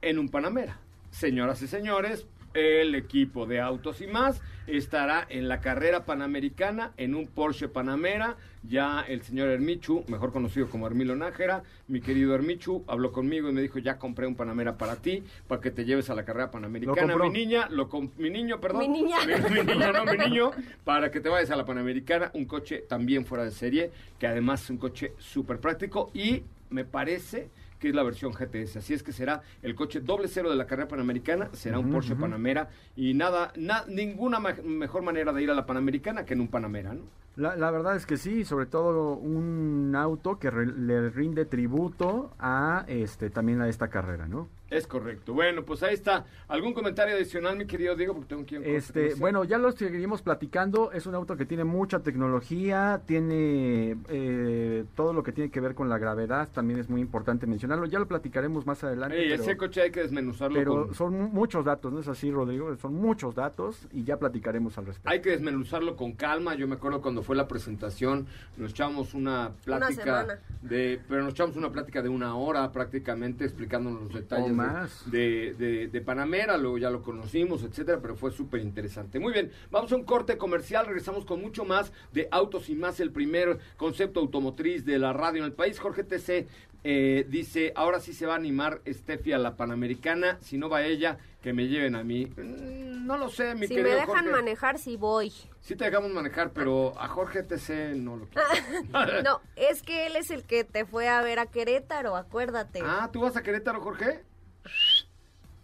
[SPEAKER 1] en un Panamera. Señoras y señores, el equipo de Autos y Más estará en la carrera panamericana en un Porsche Panamera. Ya el señor Hermichu, mejor conocido como Hermilo Nájera, mi querido Hermichu, habló conmigo y me dijo, ya compré un Panamera para ti, para que te lleves a la carrera panamericana. Mi niña, lo mi niño, perdón.
[SPEAKER 4] Mi niña. [LAUGHS]
[SPEAKER 1] Mi, mi niña, no, mi niño, para que te vayas a la Panamericana, un coche también fuera de serie, que además es un coche súper práctico y me parece que es la versión GTS. Así es que será el coche doble cero de la carrera panamericana, será un Porsche Panamera y nada, na- ninguna mejor manera de ir a la Panamericana que en un Panamera, ¿no?
[SPEAKER 6] La, la verdad es que sí, sobre todo un auto que re- le rinde tributo a este también a esta carrera, ¿no?
[SPEAKER 1] Es correcto. Bueno, pues ahí está. ¿Algún comentario adicional, mi querido Diego? Porque tengo que ir
[SPEAKER 6] Este, bueno, ya lo seguimos platicando. Es un auto que tiene mucha tecnología, tiene eh, todo lo que tiene que ver con la gravedad. También es muy importante mencionarlo. Ya lo platicaremos más adelante.
[SPEAKER 1] Ey,
[SPEAKER 6] pero-
[SPEAKER 1] ese coche hay que desmenuzarlo
[SPEAKER 6] pero
[SPEAKER 1] con...
[SPEAKER 6] son mu- muchos datos, ¿no es así, Rodrigo? Son muchos datos y ya platicaremos al respecto.
[SPEAKER 1] Hay que desmenuzarlo con calma. Yo me acuerdo cuando fue la presentación, nos echamos una plática de, pero nos echamos una plática de una hora prácticamente explicándonos los detalles
[SPEAKER 6] más.
[SPEAKER 1] De, de Panamera, luego ya lo conocimos, etcétera, pero fue súper interesante. Muy bien, vamos a un corte comercial, regresamos con mucho más de Autos y Más, el primer concepto automotriz de la radio en el país. Jorge TC eh, dice, ahora sí se va a animar Steffi a la Panamericana, si no va ella, que me lleven a mí. Mm, No lo sé, mi
[SPEAKER 4] Si me
[SPEAKER 1] querido
[SPEAKER 4] dejan
[SPEAKER 1] Jorge.
[SPEAKER 4] manejar, sí voy.
[SPEAKER 1] Sí te dejamos manejar, pero a Jorge TC no lo quiero. [LAUGHS]
[SPEAKER 4] No, es que él es el que te fue a ver a Querétaro, acuérdate.
[SPEAKER 1] ah, ¿tú vas a Querétaro, Jorge?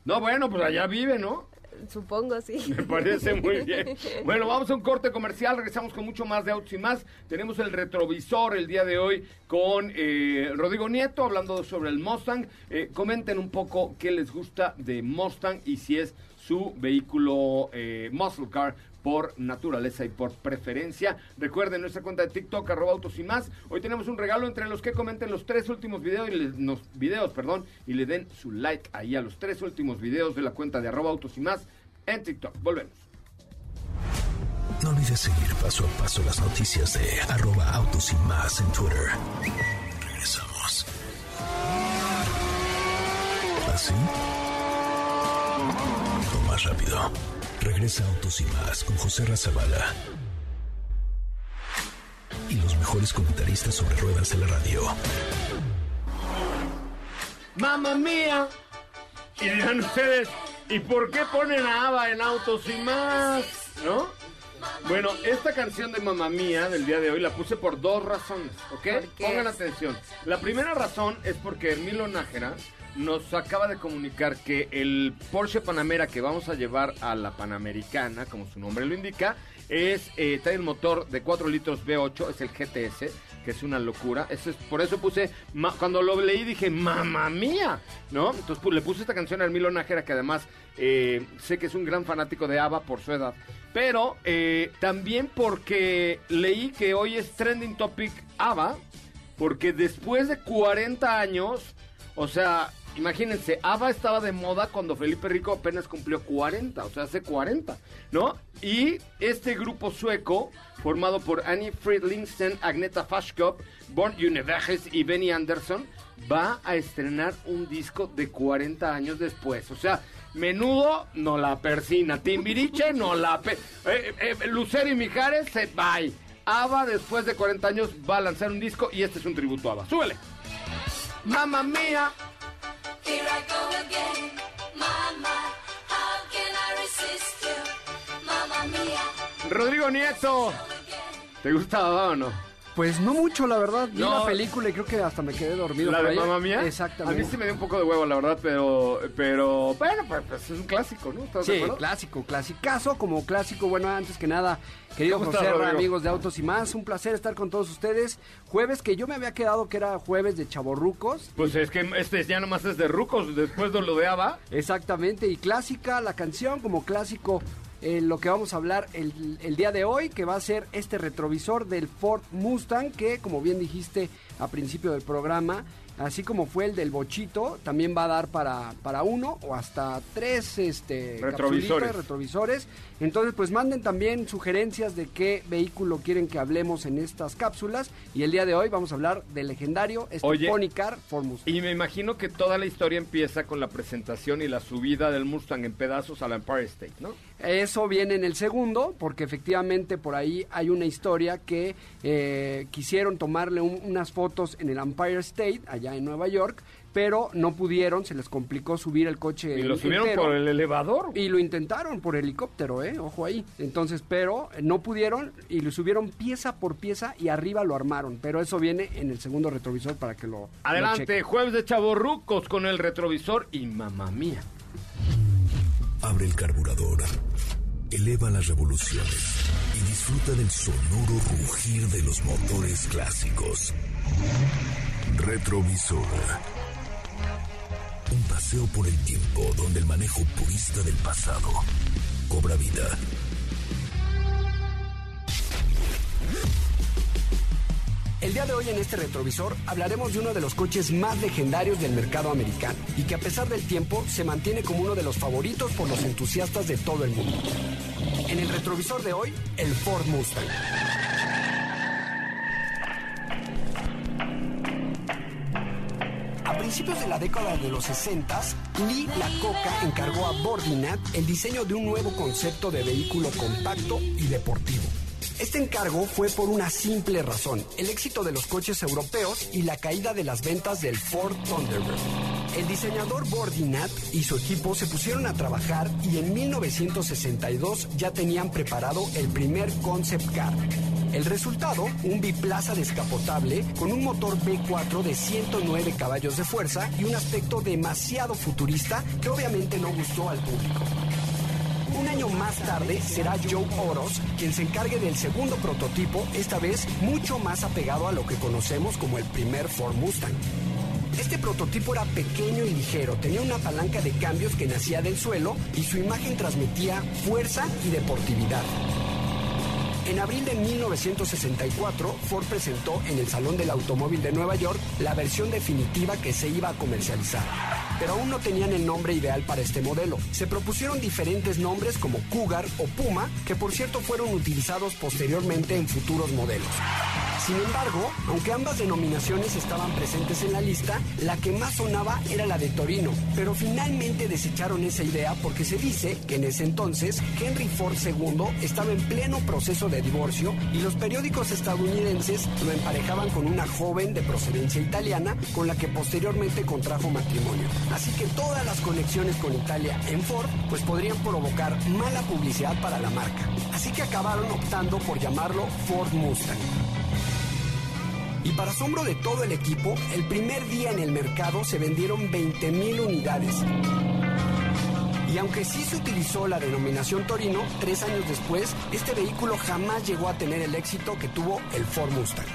[SPEAKER 1] No, bueno, pues allá vive, ¿no?
[SPEAKER 4] Supongo, sí. [LAUGHS]
[SPEAKER 1] Me parece muy bien. [LAUGHS] Bueno, vamos a un corte comercial, regresamos con mucho más de autos y más. Tenemos el retrovisor el día de hoy con eh, Rodrigo Nieto hablando sobre el Mustang. Eh, comenten un poco qué les gusta de Mustang y si es su vehículo eh, muscle car por naturaleza y por preferencia. Recuerden nuestra cuenta de TikTok, arroba autos y más. Hoy tenemos un regalo entre los que comenten los tres últimos videos, y le- nos- videos perdón, y le den su like ahí a los tres últimos videos de la cuenta de arroba autos y más en TikTok. Volvemos.
[SPEAKER 2] No olvides seguir paso a paso las noticias de arroba autos y más en Twitter. Regresamos. ¿Así? O más rápido. Regresa Autos y más con José Razabala. Y los mejores comentaristas sobre ruedas de la radio.
[SPEAKER 1] ¡Mamma mía! Y dirán ustedes, ¿y por qué ponen a ABBA en autos y más? ¿No? Bueno, esta canción de Mamma Mía del día de hoy la puse por dos razones, ¿ok? Pongan atención. La primera razón es porque Hermilo Nájera nos acaba de comunicar que el Porsche Panamera que vamos a llevar a la Panamericana, como su nombre lo indica, es eh, trae el motor de 4 litros V8, es el GTS, que es una locura. Eso es, por eso puse, cuando lo leí dije, mamá mía, ¿no? Entonces pu- le puse esta canción a Hermilo Nájera, que además eh, sé que es un gran fanático de ABBA por su edad. Pero eh, también porque leí que hoy es trending topic ABBA, porque después de 40 años, o sea, imagínense, ABBA estaba de moda cuando Felipe Rico apenas cumplió 40, o sea, hace 40, ¿no? Y este grupo sueco, formado por Annie Friedlingsten, Agneta Fashkop, Born Univerges y Benny Anderson, va a estrenar un disco de 40 años después. O sea, Menudo no la persina. Timbiriche no la pe... eh, eh, Lucero y Mijares se bye. Ava después de 40 años va a lanzar un disco y este es un tributo a Ava. Súbele. Mamma mía. Rodrigo Nieto. ¿Te gusta Ava o no?
[SPEAKER 10] Pues no mucho, la verdad. Vi
[SPEAKER 1] No.
[SPEAKER 10] la película y creo que hasta me quedé dormido.
[SPEAKER 1] ¿La de. Mamma Mía?
[SPEAKER 10] Exactamente.
[SPEAKER 1] A mí sí me dio un poco de huevo, la verdad, pero, pero bueno, pues, pues, es un clásico, ¿no? ¿Estás de
[SPEAKER 10] Sí,
[SPEAKER 1] acuerdo?
[SPEAKER 10] clásico, clasicazo, como clásico. Bueno, antes que nada, querido
[SPEAKER 1] ¿Cómo
[SPEAKER 10] José, amigos de Autos y Más, un placer estar con todos ustedes. Jueves que yo me había quedado que era jueves de chaborrucos.
[SPEAKER 1] Pues es que este ya nomás es de rucos después de lo de.
[SPEAKER 10] Exactamente, y clásica la canción como clásico. Eh, lo que vamos a hablar el, el día de hoy, que va a ser este retrovisor del Ford Mustang, que como bien dijiste a principio del programa, así como fue el del Bochito, también va a dar para, para uno o hasta tres este,
[SPEAKER 1] Retrovisores.
[SPEAKER 10] retrovisores. Entonces, pues manden también sugerencias de qué vehículo quieren que hablemos en estas cápsulas. Y el día de hoy vamos a hablar del legendario este
[SPEAKER 1] Oye.
[SPEAKER 10] Pony Car Ford Mustang.
[SPEAKER 1] Y me imagino que toda la historia empieza con la presentación y la subida del Mustang en pedazos al Empire State, ¿no?
[SPEAKER 10] Eso viene en el segundo, porque efectivamente por ahí hay una historia que eh, quisieron tomarle un- unas fotos en el Empire State, allá en Nueva York, pero no pudieron, se les complicó subir el coche.
[SPEAKER 1] Y lo subieron
[SPEAKER 10] entero.
[SPEAKER 1] por el elevador.
[SPEAKER 10] Y lo intentaron por helicóptero, ¿eh? Ojo ahí. Entonces, pero no pudieron y lo subieron pieza por pieza y arriba lo armaron. Pero eso viene en el segundo retrovisor para que lo.
[SPEAKER 1] Adelante, jueves de chavorrucos con el retrovisor y mamá mía.
[SPEAKER 2] Abre el carburador, eleva las revoluciones y disfruta del sonoro rugir de los motores clásicos. Retrovisor. Un paseo por el tiempo donde el manejo purista del pasado cobra vida.
[SPEAKER 10] El día de hoy en este retrovisor hablaremos de uno de los coches más legendarios del mercado americano y que a pesar del tiempo se mantiene como uno de los favoritos por los entusiastas de todo el mundo. En el retrovisor de hoy, el Ford Mustang. Principios de la década de los 60, Lee Iacocca encargó a Bordinat el diseño de un nuevo concepto de vehículo compacto y deportivo. Este encargo fue por una simple razón, el éxito de los coches europeos y la caída de las ventas del Ford Thunderbird. El diseñador Bordinat y su equipo se pusieron a trabajar y en 1962 ya tenían preparado el primer concept car. El resultado, un biplaza descapotable con un motor V4 de 109 caballos de fuerza y un aspecto demasiado futurista que obviamente no gustó al público. Un año más tarde será Joe Oros quien se encargue del segundo prototipo, esta vez mucho más apegado a lo que conocemos como el primer Ford Mustang. Este prototipo era pequeño y ligero, tenía una palanca de cambios que nacía del suelo y su imagen transmitía fuerza y deportividad. En abril de 1964, Ford presentó en el Salón del Automóvil de Nueva York la versión definitiva que se iba a comercializar. Pero aún no tenían el nombre ideal para este modelo. Se propusieron diferentes nombres como Cougar o Puma, que por cierto fueron utilizados posteriormente en futuros modelos. Sin embargo, aunque ambas denominaciones estaban presentes en la lista, la que más sonaba era la de Torino, pero finalmente desecharon esa idea porque se dice que en ese entonces Henry Ford II estaba en pleno proceso de divorcio y los periódicos estadounidenses lo emparejaban con una joven de procedencia italiana con la que posteriormente contrajo matrimonio. Así que todas las conexiones con Italia en Ford pues podrían provocar mala publicidad para la marca. Así que acabaron optando por llamarlo Ford Mustang. Y para asombro de todo el equipo, el primer día en el mercado se vendieron 20.000 unidades. Y aunque sí se utilizó la denominación Torino, tres años después, este vehículo jamás llegó a tener el éxito que tuvo el Ford Mustang.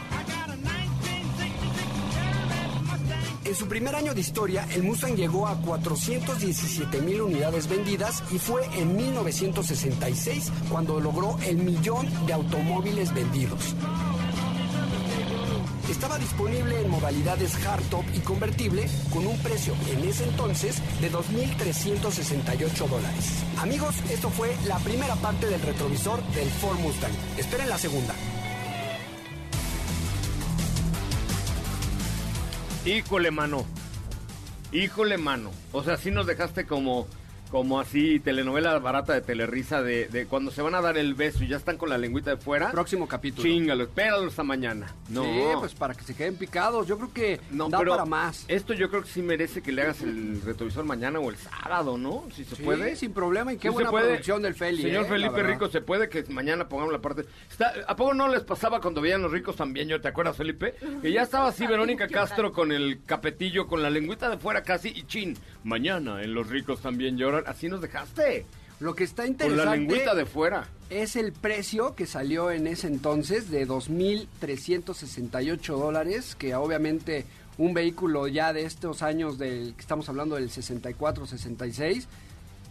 [SPEAKER 10] En su primer año de historia, el Mustang llegó a 417 mil unidades vendidas y fue en 1966 cuando logró el millón de automóviles vendidos. Estaba disponible en modalidades hardtop y convertible con un precio en ese entonces de 2.368 dólares. Amigos, esto fue la primera parte del retrovisor del Ford Mustang. Esperen la segunda.
[SPEAKER 1] Híjole, mano. Híjole, mano. O sea, sí nos dejaste como como así telenovela barata de Telerisa de, de cuando se van a dar el beso y ya están con la lengüita de fuera.
[SPEAKER 10] Próximo capítulo.
[SPEAKER 1] Chingalo, espéralo hasta mañana. No,
[SPEAKER 10] Sí, pues para que se queden picados. Yo creo que
[SPEAKER 1] no,
[SPEAKER 10] da
[SPEAKER 1] pero
[SPEAKER 10] para más.
[SPEAKER 1] Esto yo creo que sí merece que le hagas el retrovisor mañana o el sábado, ¿no? Si se
[SPEAKER 10] Sí,
[SPEAKER 1] puede.
[SPEAKER 10] sin problema. Y qué
[SPEAKER 1] Sí se
[SPEAKER 10] buena
[SPEAKER 1] puede.
[SPEAKER 10] producción del Feli.
[SPEAKER 1] Señor
[SPEAKER 10] eh,
[SPEAKER 1] Felipe. Rico, se puede que mañana pongamos la parte. Está- ¿A poco no les pasaba cuando veían los ricos también? ¿Yo te acuerdas, Felipe? Que ya estaba así [LAUGHS] Verónica Castro con el capetillo, con la lengüita de fuera casi y chin. Mañana en los ricos también lloran. Así nos dejaste.
[SPEAKER 10] Lo que está
[SPEAKER 1] Con
[SPEAKER 10] interesante
[SPEAKER 1] la lengüita de fuera.
[SPEAKER 10] es el precio que salió en ese entonces de 2.368 dólares, que obviamente un vehículo ya de estos años del que estamos hablando del 64, 66,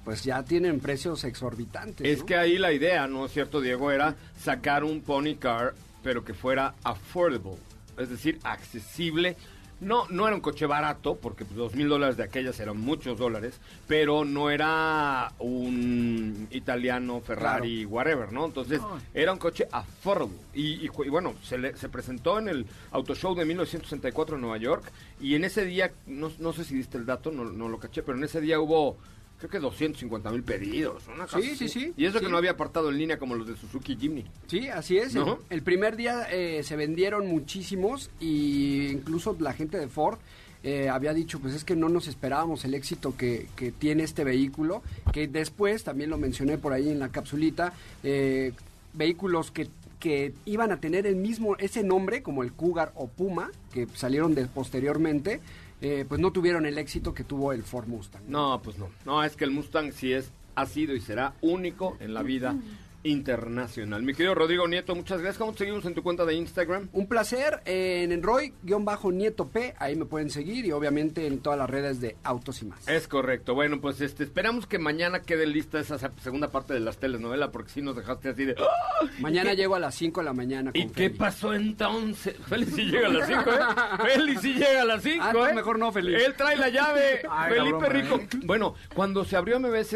[SPEAKER 10] pues ya tienen precios exorbitantes.
[SPEAKER 1] Es
[SPEAKER 10] ¿no?
[SPEAKER 1] que ahí la idea, ¿no es cierto, Diego? Era sacar un pony car, pero que fuera affordable, es decir, accesible. No, no era un coche barato, porque pues, dos mil dólares de aquellas eran muchos dólares, pero no era un italiano, Ferrari, whatever, ¿no? Entonces, era un coche affordable. Y, y bueno, se, le- se presentó en el Auto Show de 1964 en Nueva York, y en ese día, no, no sé si diste el dato, no, no lo caché, pero en ese día hubo, creo que 250 mil pedidos. Una cosa
[SPEAKER 10] Sí, sí,
[SPEAKER 1] así.
[SPEAKER 10] sí,
[SPEAKER 1] Y eso
[SPEAKER 10] sí.
[SPEAKER 1] que no había apartado en línea como los de Suzuki Jimny.
[SPEAKER 10] Sí, así es. El, primer día eh, se vendieron muchísimos y incluso la gente de Ford eh, había dicho, pues es que no nos esperábamos el éxito que, que tiene este vehículo, que después, también lo mencioné por ahí en la capsulita, eh, vehículos que que iban a tener el mismo ese nombre como el Cougar o Puma que salieron de, posteriormente eh, pues no tuvieron el éxito que tuvo el Ford Mustang
[SPEAKER 1] No, pues no. No, es que el Mustang sí es, ha sido y será único en la vida internacional. Mi querido Rodrigo Nieto, muchas gracias. ¿Cómo te seguimos en tu cuenta de Instagram?
[SPEAKER 10] Un placer eh, en Enroy-Nieto P, ahí me pueden seguir y obviamente en todas las redes de Autos y más.
[SPEAKER 1] Es correcto. Bueno, pues este esperamos que mañana quede lista esa se- segunda parte de las telenovelas porque si nos dejaste así de ¡Ah!
[SPEAKER 10] Mañana
[SPEAKER 1] ¿Y qué-
[SPEAKER 10] llego a las 5 de la mañana con
[SPEAKER 1] ¿Y qué pasó entonces? [LAUGHS] Félix sí llega a las 5, ¿eh? [LAUGHS] Félix sí llega a las 5,
[SPEAKER 10] Ah, entonces
[SPEAKER 1] ¿eh?
[SPEAKER 10] mejor no, Félix.
[SPEAKER 1] Él trae la llave, [LAUGHS]
[SPEAKER 6] Ay,
[SPEAKER 1] Felipe Rico.
[SPEAKER 6] ¿eh?
[SPEAKER 1] Bueno, cuando se abrió MBS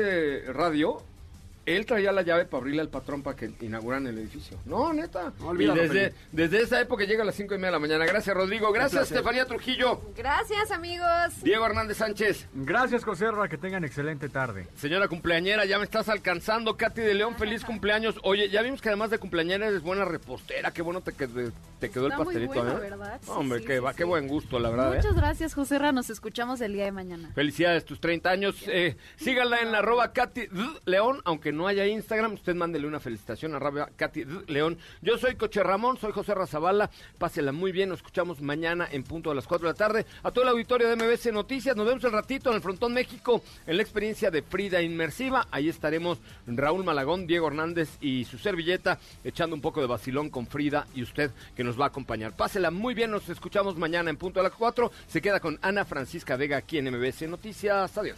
[SPEAKER 1] Radio, él traía la llave para abrirle al patrón para que inauguraran el edificio. No, neta.
[SPEAKER 10] No, olvídalo,
[SPEAKER 1] y desde,
[SPEAKER 10] Felipe.
[SPEAKER 1] desde esa época llega a las 5 y media de la mañana. Gracias, Rodrigo. Gracias. Estefanía Trujillo.
[SPEAKER 4] Gracias, amigos.
[SPEAKER 1] Diego Hernández Sánchez.
[SPEAKER 6] Gracias, José Ra, que tengan excelente tarde.
[SPEAKER 1] Señora cumpleañera, ya me estás alcanzando. Katy de León, feliz cumpleaños. Oye, ya vimos que además de cumpleañera eres buena repostera. Qué bueno te quedó, te quedó
[SPEAKER 5] Está
[SPEAKER 1] el
[SPEAKER 5] muy
[SPEAKER 1] pastelito,
[SPEAKER 5] bueno,
[SPEAKER 1] ¿eh?
[SPEAKER 5] ¿verdad? Sí,
[SPEAKER 1] Hombre,
[SPEAKER 5] sí,
[SPEAKER 1] qué,
[SPEAKER 5] sí,
[SPEAKER 1] va, qué buen gusto, la verdad. ¿eh?
[SPEAKER 5] Muchas gracias, José Ra. Nos escuchamos el día de mañana.
[SPEAKER 1] Felicidades, tus 30 años. Eh, síganla en arroba Katy. León, aunque no haya Instagram, usted mándele una felicitación a arroba Katy. León. Yo soy Coche Ramón, soy José Razabala. Pásela muy bien, nos escuchamos mañana en punto a las 4 de la tarde. A todo el auditorio de MBC Noticias, nos vemos el ratito en el Frontón México, en la experiencia de Frida Inmersiva. Ahí estaremos Raúl Malagón, Diego Hernández y su servilleta, echando un poco de vacilón con Frida y usted que nos va a acompañar. Pásela muy bien, nos escuchamos mañana en punto a las 4. Se queda con Ana Francisca Vega aquí en MBC Noticias. Adiós.